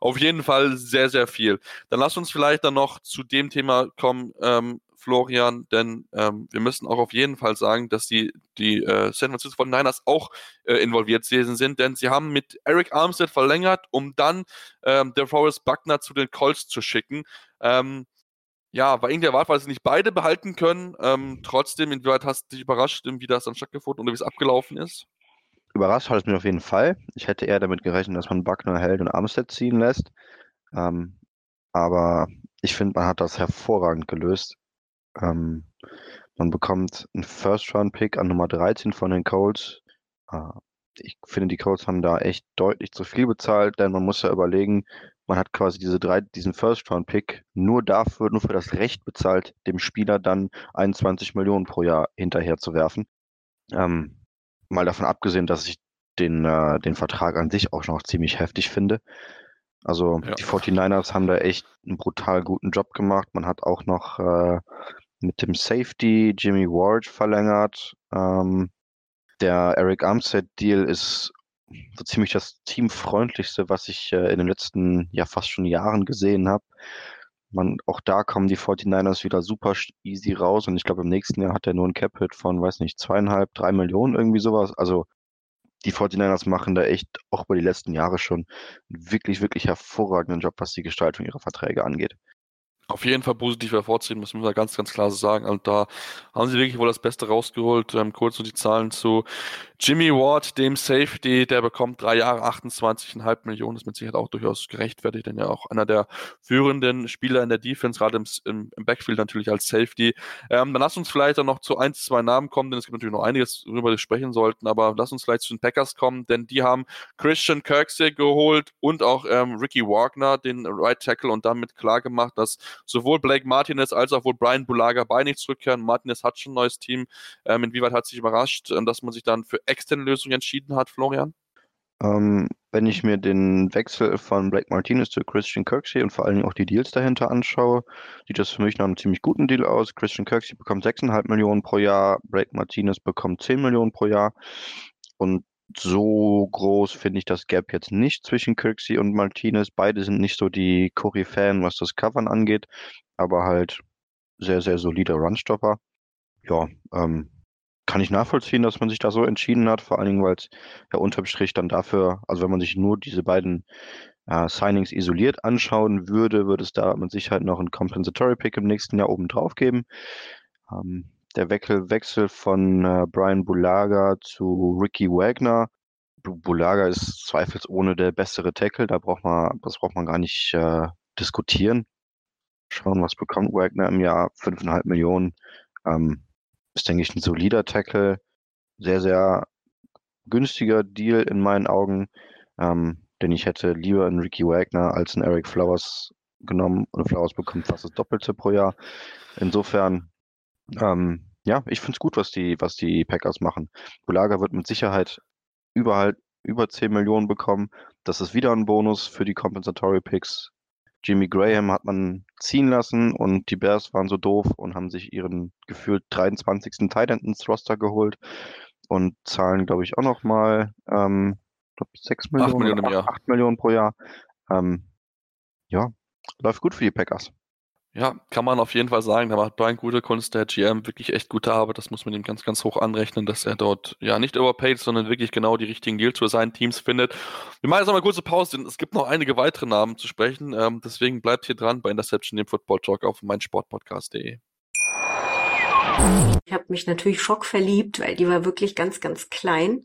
S2: auf jeden Fall sehr, sehr viel. Dann lass uns vielleicht dann noch zu dem Thema kommen, ähm, Florian, denn ähm, wir müssen auch auf jeden Fall sagen, dass die, die äh, San Francisco 49ers auch äh, involviert sind, denn sie haben mit Eric Armstead verlängert, um dann ähm, der Forrest Buckner zu den Colts zu schicken. Ähm, ja, war irgendwie erwartet, weil sie nicht beide behalten können. Ähm, trotzdem, inwieweit hast du dich überrascht, wie das dann stattgefunden und wie es abgelaufen ist?
S3: Überrascht hat es mich auf jeden Fall. Ich hätte eher damit gerechnet, dass man Buckner hält und Armstead ziehen lässt. Ähm, aber ich finde, man hat das hervorragend gelöst. Ähm, man bekommt einen First-Round-Pick an Nummer 13 von den Colts. Äh, ich finde, die Colts haben da echt deutlich zu viel bezahlt, denn man muss ja überlegen, man hat quasi diese drei, diesen First-Round-Pick nur dafür, nur für das Recht bezahlt, dem Spieler dann 21 Millionen pro Jahr hinterher zu werfen. Ähm, mal davon abgesehen, dass ich den, äh, den Vertrag an sich auch noch ziemlich heftig finde. Also ja. die 49ers haben da echt einen brutal guten Job gemacht. Man hat auch noch äh, mit dem Safety Jimmy Ward verlängert. Ähm, der Eric Armstead-Deal ist so ziemlich das teamfreundlichste, was ich äh, in den letzten ja fast schon Jahren gesehen habe. Auch da kommen die 49ers wieder super easy raus und ich glaube im nächsten Jahr hat er nur ein Cap-Hit von, weiß nicht, zweieinhalb, drei Millionen irgendwie sowas. Also die 49ers machen da echt auch über die letzten Jahre schon einen wirklich, wirklich hervorragenden Job, was die Gestaltung ihrer Verträge angeht
S2: auf jeden Fall positiv hervorziehen, müssen wir ganz, ganz klar sagen. Und da haben sie wirklich wohl das Beste rausgeholt. Ähm, kurz nur die Zahlen zu Jimmy Ward, dem Safety, der bekommt drei Jahre 28,5 Millionen, ist mit Sicherheit auch durchaus gerechtfertigt, denn ja auch einer der führenden Spieler in der Defense, gerade im, im, im Backfield natürlich als Safety. Ähm, dann lass uns vielleicht dann noch zu ein, zwei Namen kommen, denn es gibt natürlich noch einiges, worüber wir sprechen sollten, aber lass uns vielleicht zu den Packers kommen, denn die haben Christian Kirksey geholt und auch ähm, Ricky Wagner, den Right Tackle, und damit klar gemacht, dass sowohl Blake Martinez als auch wohl Brian Bulaga beide nicht zurückkehren. Martinez hat schon ein neues Team. Ähm, inwieweit hat sich überrascht, ähm, dass man sich dann für externe Lösungen entschieden hat, Florian?
S3: Ähm, wenn ich mir den Wechsel von Blake Martinez zu Christian Kirksey und vor allen Dingen auch die Deals dahinter anschaue, sieht das für mich nach einem ziemlich guten Deal aus. Christian Kirksey bekommt 6,5 Millionen pro Jahr, Blake Martinez bekommt 10 Millionen pro Jahr. Und so groß finde ich das Gap jetzt nicht zwischen Kirksey und Martinez. Beide sind nicht so die Curry-Fan, was das Covern angeht, aber halt sehr, sehr solider Runstopper. Ja, ähm, kann ich nachvollziehen, dass man sich da so entschieden hat, vor allen Dingen, weil es ja unterm Strich dann dafür, also wenn man sich nur diese beiden äh, Signings isoliert anschauen würde, würde es da mit Sicherheit noch einen Compensatory Pick im nächsten Jahr oben drauf geben. Ähm, der Wechsel, von äh, Brian Bulaga zu Ricky Wagner. Bulaga ist zweifelsohne der bessere Tackle, da braucht man, das braucht man gar nicht äh, diskutieren. Schauen, was bekommt Wagner im Jahr? 5,5 Millionen. Ähm, ist, denke ich, ein solider Tackle. Sehr, sehr günstiger Deal in meinen Augen. Ähm, denn ich hätte lieber einen Ricky Wagner als einen Eric Flowers genommen und Flowers bekommt fast das Doppelte pro Jahr. Insofern ähm, ja, ich finde es gut, was die, was die Packers machen. Bulaga wird mit Sicherheit überall über 10 Millionen bekommen. Das ist wieder ein Bonus für die Compensatory Picks. Jimmy Graham hat man ziehen lassen und die Bears waren so doof und haben sich ihren gefühlt 23. Titan ins Roster geholt und zahlen, glaube ich, auch nochmal ähm, 6 Millionen, 8 Millionen, 8, 8 Millionen pro Jahr. Ähm, ja, läuft gut für die Packers.
S2: Ja, kann man auf jeden Fall sagen. Da macht Brian gute Kunst, der GM wirklich echt gute Arbeit. Das muss man ihm ganz, ganz hoch anrechnen, dass er dort ja nicht overpaid, sondern wirklich genau die richtigen Deals für seinen Teams findet. Wir machen jetzt noch eine kurze Pause, denn es gibt noch einige weitere Namen zu sprechen. Ähm, deswegen bleibt hier dran bei Interception, dem Football Talk auf meinsportpodcast.de.
S5: Ich habe mich natürlich schockverliebt, weil die war wirklich ganz, ganz klein.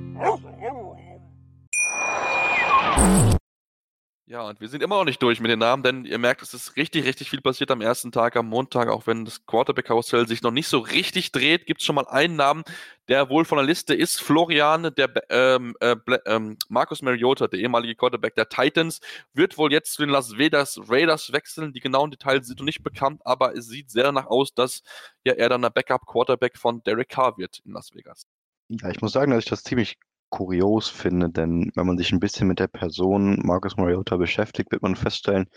S2: Ja, und wir sind immer noch nicht durch mit den Namen, denn ihr merkt, es ist richtig, richtig viel passiert am ersten Tag, am Montag, auch wenn das Quarterback-Karussell sich noch nicht so richtig dreht, gibt es schon mal einen Namen, der wohl von der Liste ist. Florian, der ähm, äh, ähm, Marcus Mariota, der ehemalige Quarterback der Titans, wird wohl jetzt zu den Las Vegas Raiders wechseln. Die genauen Details sind noch nicht bekannt, aber es sieht sehr danach aus, dass ja er dann der Backup-Quarterback von Derek Carr wird in Las Vegas.
S3: Ja, ich muss sagen, dass ich das ziemlich kurios finde, denn wenn man sich ein bisschen mit der Person Marcus Mariota beschäftigt, wird man feststellen,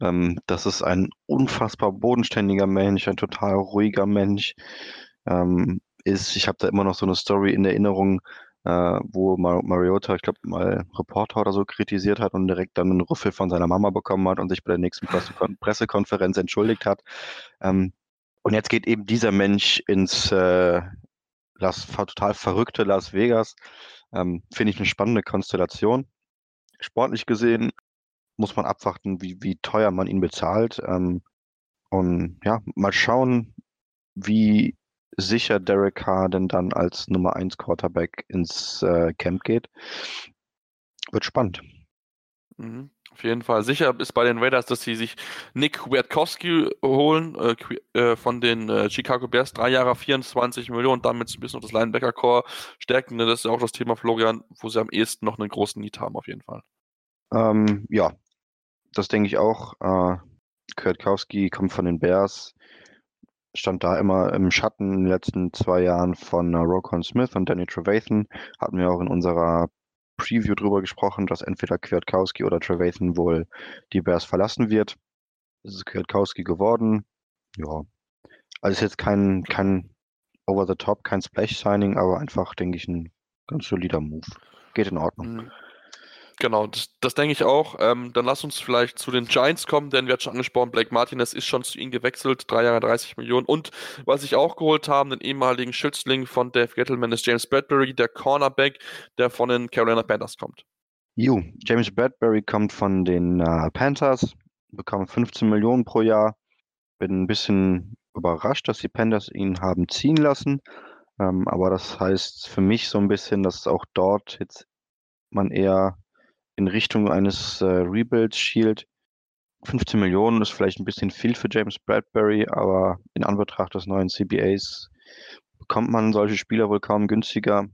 S3: ähm, das ist ein unfassbar bodenständiger Mensch, ein total ruhiger Mensch. Ähm, ist, ich habe da immer noch so eine Story in Erinnerung, äh, wo Mar Mariota, ich glaube, mal Reporter oder so kritisiert hat und direkt dann einen Rüffel von seiner Mama bekommen hat und sich bei der nächsten Pressekon Pressekonferenz entschuldigt hat. Ähm, und jetzt geht eben dieser Mensch ins äh, Las, total verrückte Las Vegas. Ähm, Finde ich eine spannende Konstellation. Sportlich gesehen muss man abwarten, wie, wie teuer man ihn bezahlt. Ähm, und ja, mal schauen, wie sicher Derek Carr denn dann als Nummer 1 Quarterback ins äh, Camp geht. Wird spannend.
S2: Mhm. Auf jeden Fall. Sicher ist bei den Raiders, dass sie sich Nick Kwiatkowski holen äh, äh, von den äh, Chicago Bears. Drei Jahre 24 Millionen, damit ein bisschen noch das Linebacker-Core stärken. Das ist ja auch das Thema Florian, wo sie am ehesten noch einen großen Need haben, auf jeden Fall.
S3: Ähm, ja, das denke ich auch. Äh, Kwiatkowski kommt von den Bears stand da immer im Schatten in den letzten zwei Jahren von äh, Rokon Smith und Danny Trevathan. Hatten wir auch in unserer Preview drüber gesprochen, dass entweder Kwiatkowski oder Trevathan wohl die Bears verlassen wird. Es ist Kwiatkowski geworden. Ja. Also ist jetzt kein, kein Over the Top, kein Splash-Signing, aber einfach, denke ich, ein ganz solider Move. Geht in Ordnung. Mhm.
S2: Genau, das, das denke ich auch. Ähm, dann lass uns vielleicht zu den Giants kommen, denn wir hatten schon angesprochen, Blake Martinez ist schon zu ihnen gewechselt, drei Jahre 30 Millionen. Und was ich auch geholt haben, den ehemaligen Schützling von Dave Gettleman ist James Bradbury, der Cornerback, der von den Carolina Panthers kommt.
S3: Jo, James Bradbury kommt von den äh, Panthers, bekommt 15 Millionen pro Jahr. Bin ein bisschen überrascht, dass die Panthers ihn haben ziehen lassen. Ähm, aber das heißt für mich so ein bisschen, dass auch dort jetzt man eher in Richtung eines äh, Rebuilds schielt. 15 Millionen ist vielleicht ein bisschen viel für James Bradbury, aber in Anbetracht des neuen CBAs bekommt man solche Spieler wohl kaum günstiger.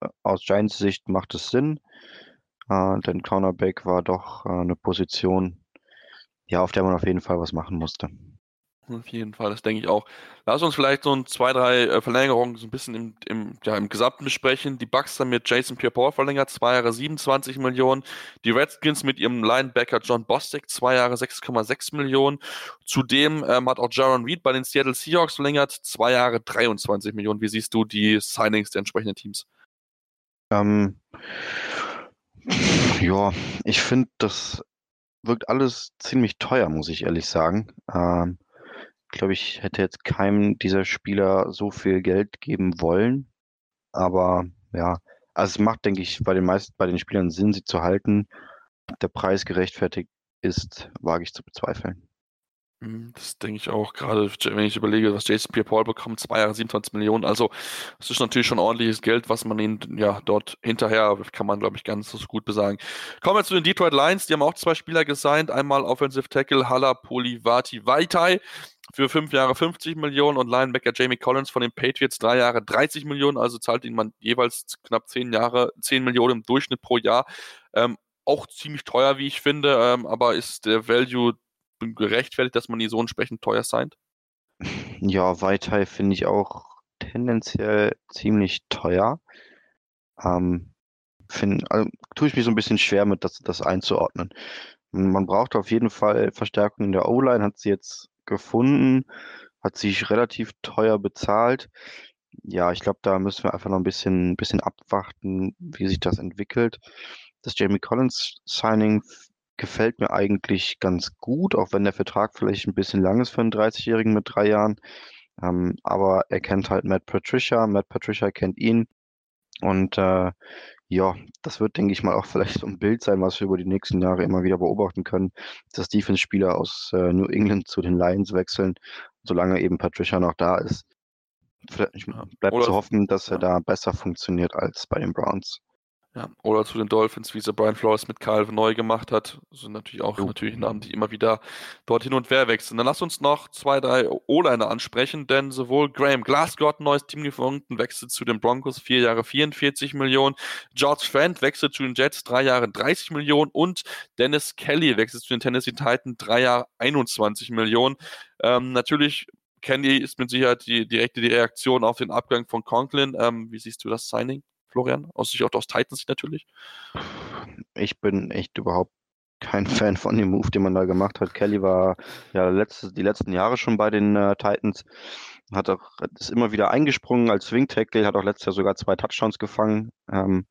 S3: Äh, aus Giants Sicht macht es Sinn, äh, denn Cornerback war doch äh, eine Position, ja, auf der man auf jeden Fall was machen musste.
S2: Auf jeden Fall, das denke ich auch. Lass uns vielleicht so ein zwei, drei äh, Verlängerungen so ein bisschen im, im, ja, im Gesamten besprechen. Die Bucks haben mit Jason Pierre-Paul verlängert, zwei Jahre 27 Millionen. Die Redskins mit ihrem Linebacker John Bostic, zwei Jahre 6,6 Millionen. Zudem ähm, hat auch Jaron Reed bei den Seattle Seahawks verlängert, zwei Jahre 23 Millionen. Wie siehst du die Signings der entsprechenden Teams?
S3: Ähm, ja, ich finde, das wirkt alles ziemlich teuer, muss ich ehrlich sagen. Ähm, glaube ich, hätte jetzt keinem dieser Spieler so viel Geld geben wollen. Aber ja, also es macht, denke ich, bei den meisten, bei den Spielern Sinn, sie zu halten. Der Preis gerechtfertigt ist, wage ich zu bezweifeln.
S2: Mhm, das denke ich auch, gerade wenn ich überlege, was Jason Pierre-Paul bekommt, zwei Jahre 27 Millionen. Also, das ist natürlich schon ordentliches Geld, was man ihnen ja dort hinterher, kann man glaube ich ganz so gut besagen. Kommen wir zu den Detroit Lions, die haben auch zwei Spieler gesigned. Einmal Offensive Tackle Hala Polivati Vaitai für fünf Jahre 50 Millionen und Linebacker Jamie Collins von den Patriots drei Jahre 30 Millionen, also zahlt ihnen man jeweils knapp zehn Jahre, zehn Millionen im Durchschnitt pro Jahr. Ähm, auch ziemlich teuer, wie ich finde, ähm, aber ist der Value gerechtfertigt, dass man die so entsprechend teuer signed?
S3: Ja, Weitei finde ich auch tendenziell ziemlich teuer. Ähm, find, also, tue ich mich so ein bisschen schwer mit, das, das einzuordnen. Man braucht auf jeden Fall Verstärkung in der O-Line, hat sie jetzt gefunden, hat sich relativ teuer bezahlt. Ja, ich glaube, da müssen wir einfach noch ein bisschen, bisschen abwarten, wie sich das entwickelt. Das Jamie Collins Signing gefällt mir eigentlich ganz gut, auch wenn der Vertrag vielleicht ein bisschen lang ist für einen 30-Jährigen mit drei Jahren. Ähm, aber er kennt halt Matt Patricia, Matt Patricia kennt ihn. Und äh, ja, das wird, denke ich mal, auch vielleicht so ein Bild sein, was wir über die nächsten Jahre immer wieder beobachten können, dass Defense-Spieler aus äh, New England zu den Lions wechseln, solange eben Patricia noch da ist. Vielleicht bleibt zu hoffen, dass er da besser funktioniert als bei den Browns.
S2: Ja, oder zu den Dolphins, wie es Brian Flores mit Calvin neu gemacht hat. Das sind natürlich auch jo. natürlich Namen, die immer wieder dort hin und her wechseln. Dann lass uns noch zwei, drei O-Liner ansprechen, denn sowohl Graham Glasgow hat ein neues Team gefunden, wechselt zu den Broncos, vier Jahre 44 Millionen. George Fent wechselt zu den Jets, drei Jahre 30 Millionen. Und Dennis Kelly wechselt zu den Tennessee Titans, drei Jahre 21 Millionen. Ähm, natürlich Kenny ist mit Sicherheit die direkte Reaktion auf den Abgang von Conklin. Ähm, wie siehst du das Signing? Florian? Aus Sicht auch aus Titans natürlich.
S3: Ich bin echt überhaupt kein Fan von dem Move, den man da gemacht hat. Kelly war ja letzte, die letzten Jahre schon bei den äh, Titans, hat auch ist immer wieder eingesprungen als Swing Tackle, hat auch letztes Jahr sogar zwei Touchdowns gefangen. Ähm,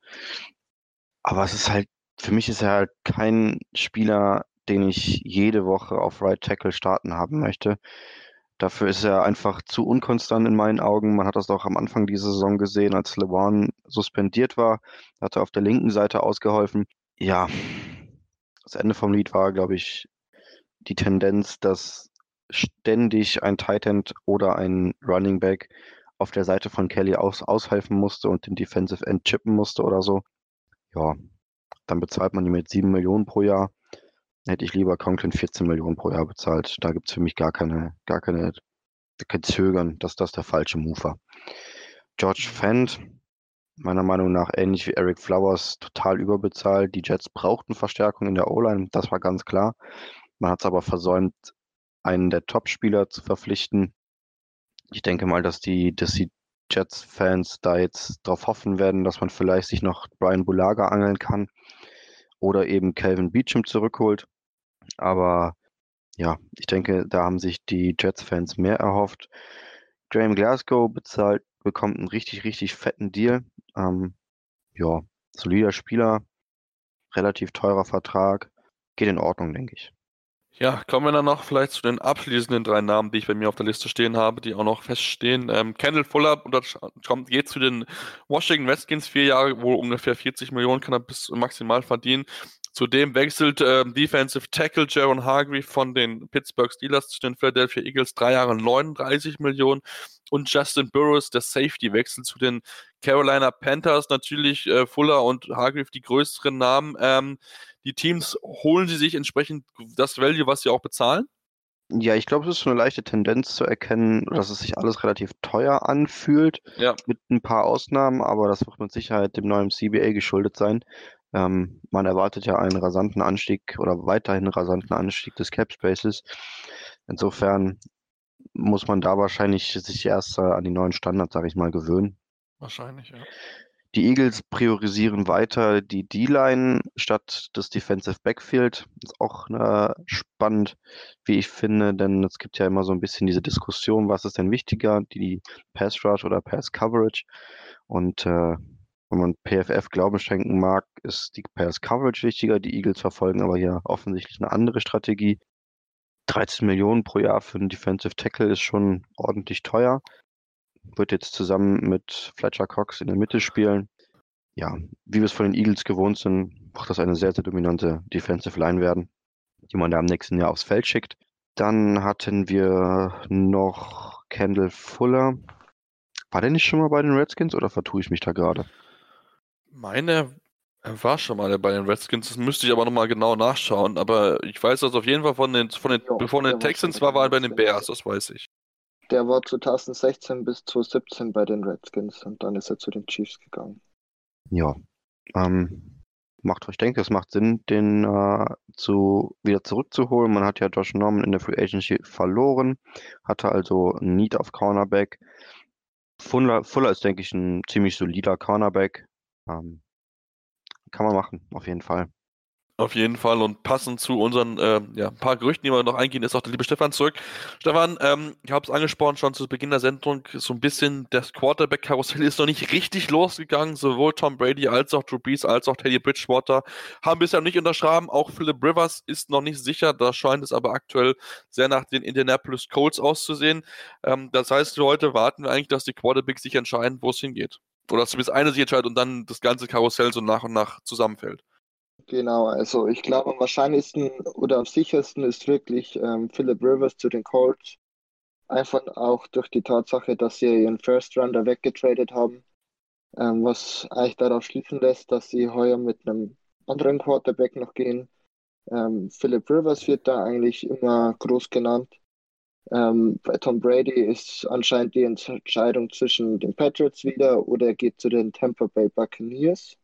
S3: aber es ist halt, für mich ist er halt kein Spieler, den ich jede Woche auf Right Tackle starten haben möchte. Dafür ist er einfach zu unkonstant in meinen Augen. Man hat das auch am Anfang dieser Saison gesehen, als LeBron suspendiert war, hat er auf der linken Seite ausgeholfen. Ja, das Ende vom Lied war, glaube ich, die Tendenz, dass ständig ein Tight End oder ein Running Back auf der Seite von Kelly aus, aushelfen musste und den Defensive End chippen musste oder so. Ja, dann bezahlt man ihm mit 7 Millionen pro Jahr. Hätte ich lieber Conklin 14 Millionen pro Jahr bezahlt. Da gibt es für mich gar keine, gar keine, kein Zögern, dass das der falsche Move war. George Fent, meiner Meinung nach ähnlich wie Eric Flowers, total überbezahlt. Die Jets brauchten Verstärkung in der O-Line, das war ganz klar. Man hat es aber versäumt, einen der Top-Spieler zu verpflichten. Ich denke mal, dass die, dass die Jets-Fans da jetzt darauf hoffen werden, dass man vielleicht sich noch Brian Bulaga angeln kann oder eben Calvin Beecham zurückholt. Aber ja, ich denke, da haben sich die Jets-Fans mehr erhofft. Graham Glasgow bezahlt, bekommt einen richtig, richtig fetten Deal. Ähm, ja, solider Spieler, relativ teurer Vertrag. Geht in Ordnung, denke ich.
S2: Ja, kommen wir dann noch vielleicht zu den abschließenden drei Namen, die ich bei mir auf der Liste stehen habe, die auch noch feststehen. Ähm, Kendall Fuller kommt, geht zu den Washington Redskins, vier Jahre, wohl ungefähr 40 Millionen kann er bis maximal verdienen. Zudem wechselt äh, Defensive Tackle Jaron Hargreave von den Pittsburgh Steelers zu den Philadelphia Eagles, drei Jahre 39 Millionen. Und Justin Burroughs, der Safety, wechselt zu den Carolina Panthers. Natürlich äh, Fuller und Hargreave die größeren Namen. Ähm, die Teams holen sie sich entsprechend das Value, was sie auch bezahlen?
S3: Ja, ich glaube, es ist eine leichte Tendenz zu erkennen, dass es sich alles relativ teuer anfühlt, ja. mit ein paar Ausnahmen, aber das wird mit Sicherheit dem neuen CBA geschuldet sein. Ähm, man erwartet ja einen rasanten Anstieg oder weiterhin rasanten Anstieg des Cap Spaces. Insofern muss man da wahrscheinlich sich erst äh, an die neuen Standards, sage ich mal, gewöhnen.
S2: Wahrscheinlich, ja.
S3: Die Eagles priorisieren weiter die D-Line statt des Defensive Backfield. Ist auch äh, spannend, wie ich finde, denn es gibt ja immer so ein bisschen diese Diskussion, was ist denn wichtiger, die Pass Rush oder Pass Coverage? Und äh, wenn man PFF Glauben schenken mag, ist die Pass Coverage wichtiger. Die Eagles verfolgen aber hier offensichtlich eine andere Strategie. 13 Millionen pro Jahr für einen Defensive Tackle ist schon ordentlich teuer wird jetzt zusammen mit Fletcher Cox in der Mitte spielen. Ja, wie wir es von den Eagles gewohnt sind, wird das eine sehr, sehr dominante Defensive Line werden, die man da im nächsten Jahr aufs Feld schickt. Dann hatten wir noch Kendall Fuller. War der nicht schon mal bei den Redskins oder vertue ich mich da gerade?
S2: Meine, er war schon mal bei den Redskins, das müsste ich aber nochmal genau nachschauen. Aber ich weiß, dass auf jeden Fall von den, von den, jo, bevor den Texans war, war er bei den Bears, das weiß ich.
S4: Der war 2016 bis 2017 bei den Redskins und dann ist er zu den Chiefs gegangen.
S3: Ja, ähm, macht, ich denke, es macht Sinn, den äh, zu, wieder zurückzuholen. Man hat ja Josh Norman in der Free Agency verloren, hatte also ein Need auf Cornerback. Fuller, Fuller ist, denke ich, ein ziemlich solider Cornerback. Ähm, kann man machen, auf jeden Fall.
S2: Auf jeden Fall und passend zu unseren äh, ja, paar Gerüchten, die wir noch eingehen, ist auch der liebe Stefan zurück. Stefan, ähm, ich habe es angesprochen schon zu Beginn der Sendung, so ein bisschen das Quarterback-Karussell ist noch nicht richtig losgegangen. Sowohl Tom Brady als auch Drew Brees als auch Teddy Bridgewater haben bisher noch nicht unterschrieben. Auch Philip Rivers ist noch nicht sicher. Da scheint es aber aktuell sehr nach den Indianapolis Colts auszusehen. Ähm, das heißt, heute warten wir eigentlich, dass die Quarterbacks sich entscheiden, wo es hingeht. Oder zumindest eine sich entscheidet und dann das ganze Karussell so nach und nach zusammenfällt.
S4: Genau, also ich glaube, am wahrscheinlichsten oder am sichersten ist wirklich ähm, Philip Rivers zu den Colts. Einfach auch durch die Tatsache, dass sie ihren First Rounder weggetradet haben, ähm, was eigentlich darauf schließen lässt, dass sie heuer mit einem anderen Quarterback noch gehen. Ähm, Philip Rivers wird da eigentlich immer groß genannt. Ähm, bei Tom Brady ist anscheinend die Entscheidung zwischen den Patriots wieder oder er geht zu den Tampa Bay Buccaneers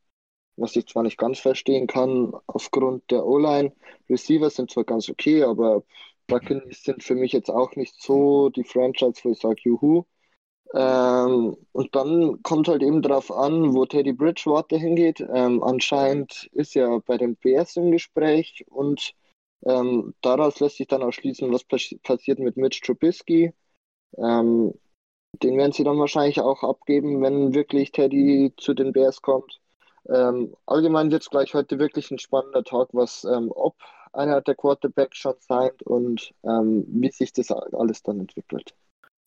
S4: was ich zwar nicht ganz verstehen kann aufgrund der O-Line. Receiver sind zwar ganz okay, aber Buccaneers sind für mich jetzt auch nicht so die Franchise, wo ich sage, juhu. Ähm, und dann kommt halt eben darauf an, wo Teddy Bridgewater hingeht. Ähm, anscheinend ist er bei dem PS im Gespräch und ähm, daraus lässt sich dann auch schließen, was passiert mit Mitch Trubisky. Ähm, den werden sie dann wahrscheinlich auch abgeben, wenn wirklich Teddy zu den Bears kommt. Ähm, allgemein wird es gleich heute wirklich ein spannender Tag, was ähm, ob einer der Quarterbacks schon signed und ähm, wie sich das alles dann entwickelt.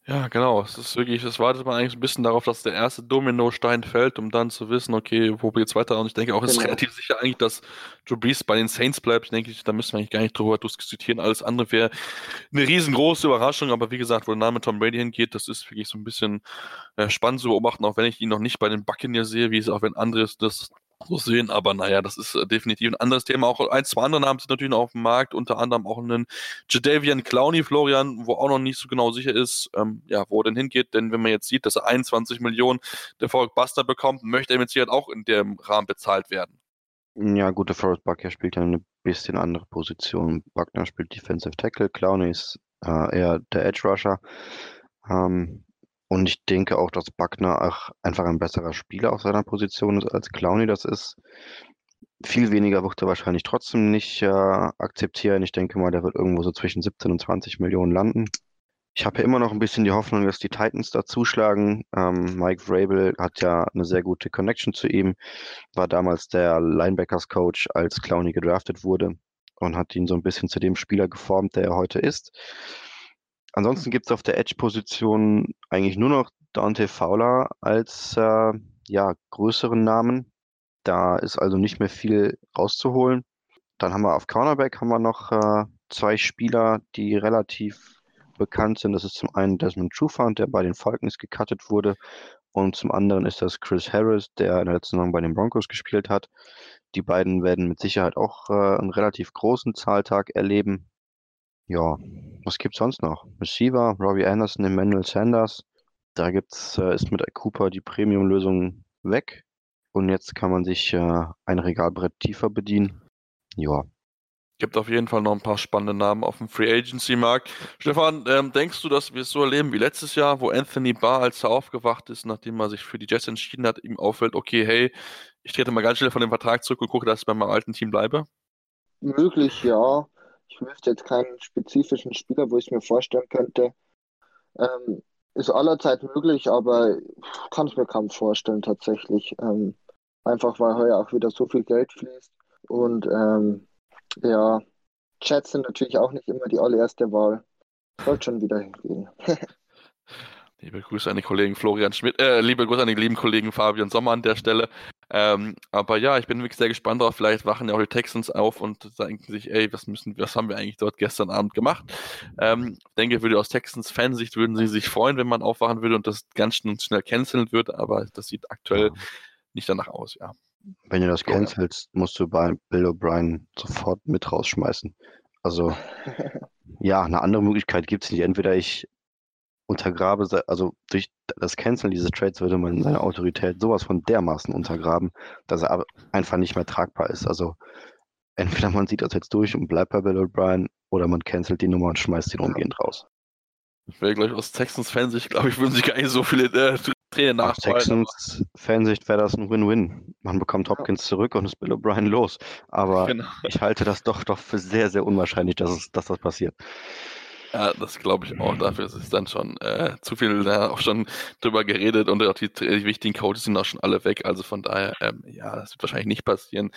S2: Ja, genau. Es ist wirklich, es wartet man eigentlich ein bisschen darauf, dass der erste Dominostein fällt, um dann zu wissen, okay, wo geht's weiter? Und ich denke auch, es genau. ist relativ sicher eigentlich, dass Drew Brees bei den Saints bleibt. Ich denke, da müssen wir eigentlich gar nicht drüber diskutieren. Alles andere wäre eine riesengroße Überraschung. Aber wie gesagt, wo der Name Tom Brady hingeht, das ist wirklich so ein bisschen äh, spannend zu beobachten, auch wenn ich ihn noch nicht bei den Buccaneers sehe, wie es auch wenn andere das so sehen. Aber naja, das ist äh, definitiv ein anderes Thema. Auch ein, zwei andere Namen sind natürlich noch auf dem Markt, unter anderem auch einen Jadavian Clowney, Florian, wo auch noch nicht so genau sicher ist, ähm, ja, wo er denn hingeht. Denn wenn man jetzt sieht, dass er 21 Millionen der Forrest Buster bekommt, möchte er mit Sicherheit auch in dem Rahmen bezahlt werden.
S3: Ja, gut, der Forrest Bucker spielt ja eine bisschen andere Position. Buckner spielt Defensive Tackle, Clowney ist äh, eher der Edge Rusher. Ähm, und ich denke auch, dass Buckner auch einfach ein besserer Spieler auf seiner Position ist, als Clowney das ist. Viel weniger wird er wahrscheinlich trotzdem nicht äh, akzeptieren. Ich denke mal, der wird irgendwo so zwischen 17 und 20 Millionen landen. Ich habe ja immer noch ein bisschen die Hoffnung, dass die Titans da zuschlagen. Ähm, Mike Vrabel hat ja eine sehr gute Connection zu ihm, war damals der Linebackers-Coach, als Clowney gedraftet wurde und hat ihn so ein bisschen zu dem Spieler geformt, der er heute ist. Ansonsten gibt es auf der Edge-Position eigentlich nur noch Dante Fowler als äh, ja, größeren Namen. Da ist also nicht mehr viel rauszuholen. Dann haben wir auf Cornerback haben wir noch äh, zwei Spieler, die relativ bekannt sind. Das ist zum einen Desmond Trufant, der bei den Falcons gecuttet wurde. Und zum anderen ist das Chris Harris, der in der letzten Saison bei den Broncos gespielt hat. Die beiden werden mit Sicherheit auch äh, einen relativ großen Zahltag erleben. Ja, was gibt's sonst noch? Receiver, Robbie Anderson, Emmanuel Sanders. Da gibt's, äh, ist mit Cooper die Premium-Lösung weg. Und jetzt kann man sich äh, ein Regalbrett tiefer bedienen. Ja.
S2: Gibt auf jeden Fall noch ein paar spannende Namen auf dem Free Agency Markt. Stefan, ähm, denkst du, dass wir es so erleben wie letztes Jahr, wo Anthony Barr, als er aufgewacht ist, nachdem er sich für die Jets entschieden hat, ihm auffällt, okay, hey, ich trete mal ganz schnell von dem Vertrag zurück und gucke, dass ich bei meinem alten Team bleibe?
S4: Möglich, ja. Ich wüsste jetzt keinen spezifischen Spieler, wo ich es mir vorstellen könnte. Ähm, ist allerzeit möglich, aber kann es mir kaum vorstellen tatsächlich. Ähm, einfach weil heuer auch wieder so viel Geld fließt. Und ähm, ja, Chats sind natürlich auch nicht immer die allererste Wahl. Sollte schon wieder hingehen.
S2: Liebe Grüße an die Kollegen Florian Schmidt, äh, liebe Grüße an die lieben Kollegen Fabian Sommer an der Stelle. Ähm, aber ja, ich bin wirklich sehr gespannt darauf. Vielleicht wachen ja auch die Texans auf und denken sich, ey, was müssen, was haben wir eigentlich dort gestern Abend gemacht? Ähm, ich denke, würde aus Texans Fansicht würden sie sich freuen, wenn man aufwachen würde und das ganz schnell, schnell canceln würde, aber das sieht aktuell ja. nicht danach aus, ja.
S3: Wenn du das cancelst, musst du bei Bill O'Brien sofort mit rausschmeißen. Also, ja, eine andere Möglichkeit gibt es nicht. Entweder ich untergrabe, also durch das Canceln dieses Trades würde man seine Autorität sowas von dermaßen untergraben, dass er einfach nicht mehr tragbar ist. Also entweder man sieht das jetzt durch und bleibt bei Bill O'Brien oder man cancelt die Nummer und schmeißt ihn umgehend raus.
S2: Ich wäre gleich aus Texans-Fansicht, glaube ich, würden sich gar nicht so viele äh, Tränen
S3: nach. Aus Texans-Fansicht wäre das ein Win-Win. Man bekommt Hopkins zurück und ist Bill O'Brien los. Aber genau. ich halte das doch, doch für sehr, sehr unwahrscheinlich, dass, es, dass das passiert.
S2: Ja, das glaube ich auch. Dafür ist es dann schon äh, zu viel da auch schon drüber geredet und auch die, die, wichtigen Coaches sind auch schon alle weg. Also von daher, ähm, ja, das wird wahrscheinlich nicht passieren.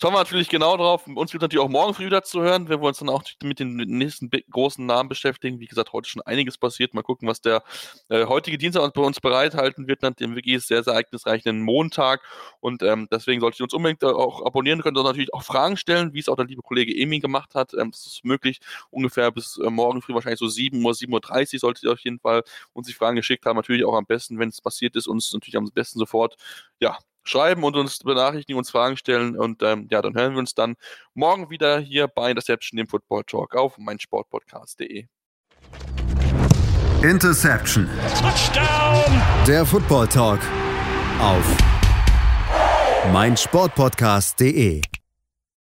S2: Schauen wir natürlich genau drauf. Uns wird natürlich auch morgen früh wieder zu hören, wenn wir uns dann auch mit den nächsten großen Namen beschäftigen. Wie gesagt, heute schon einiges passiert. Mal gucken, was der äh, heutige Dienstag bei uns bereithalten wird, nach dem wirklich sehr, sehr ereignisreichen Montag. Und ähm, deswegen solltet ihr uns unbedingt auch abonnieren können und natürlich auch Fragen stellen, wie es auch der liebe Kollege Emin gemacht hat. Ähm, das ist möglich, ungefähr bis äh, morgen früh wahrscheinlich so 7 Uhr, 7.30 Uhr solltet ihr auf jeden Fall uns die Fragen geschickt haben. Natürlich auch am besten, wenn es passiert ist, uns natürlich am besten sofort, ja, schreiben und uns benachrichtigen, uns Fragen stellen. Und ähm, ja, dann hören wir uns dann morgen wieder hier bei Interception, dem Football Talk auf meinsportpodcast.de.
S1: Interception. Touchdown. Der Football Talk auf meinsportpodcast.de.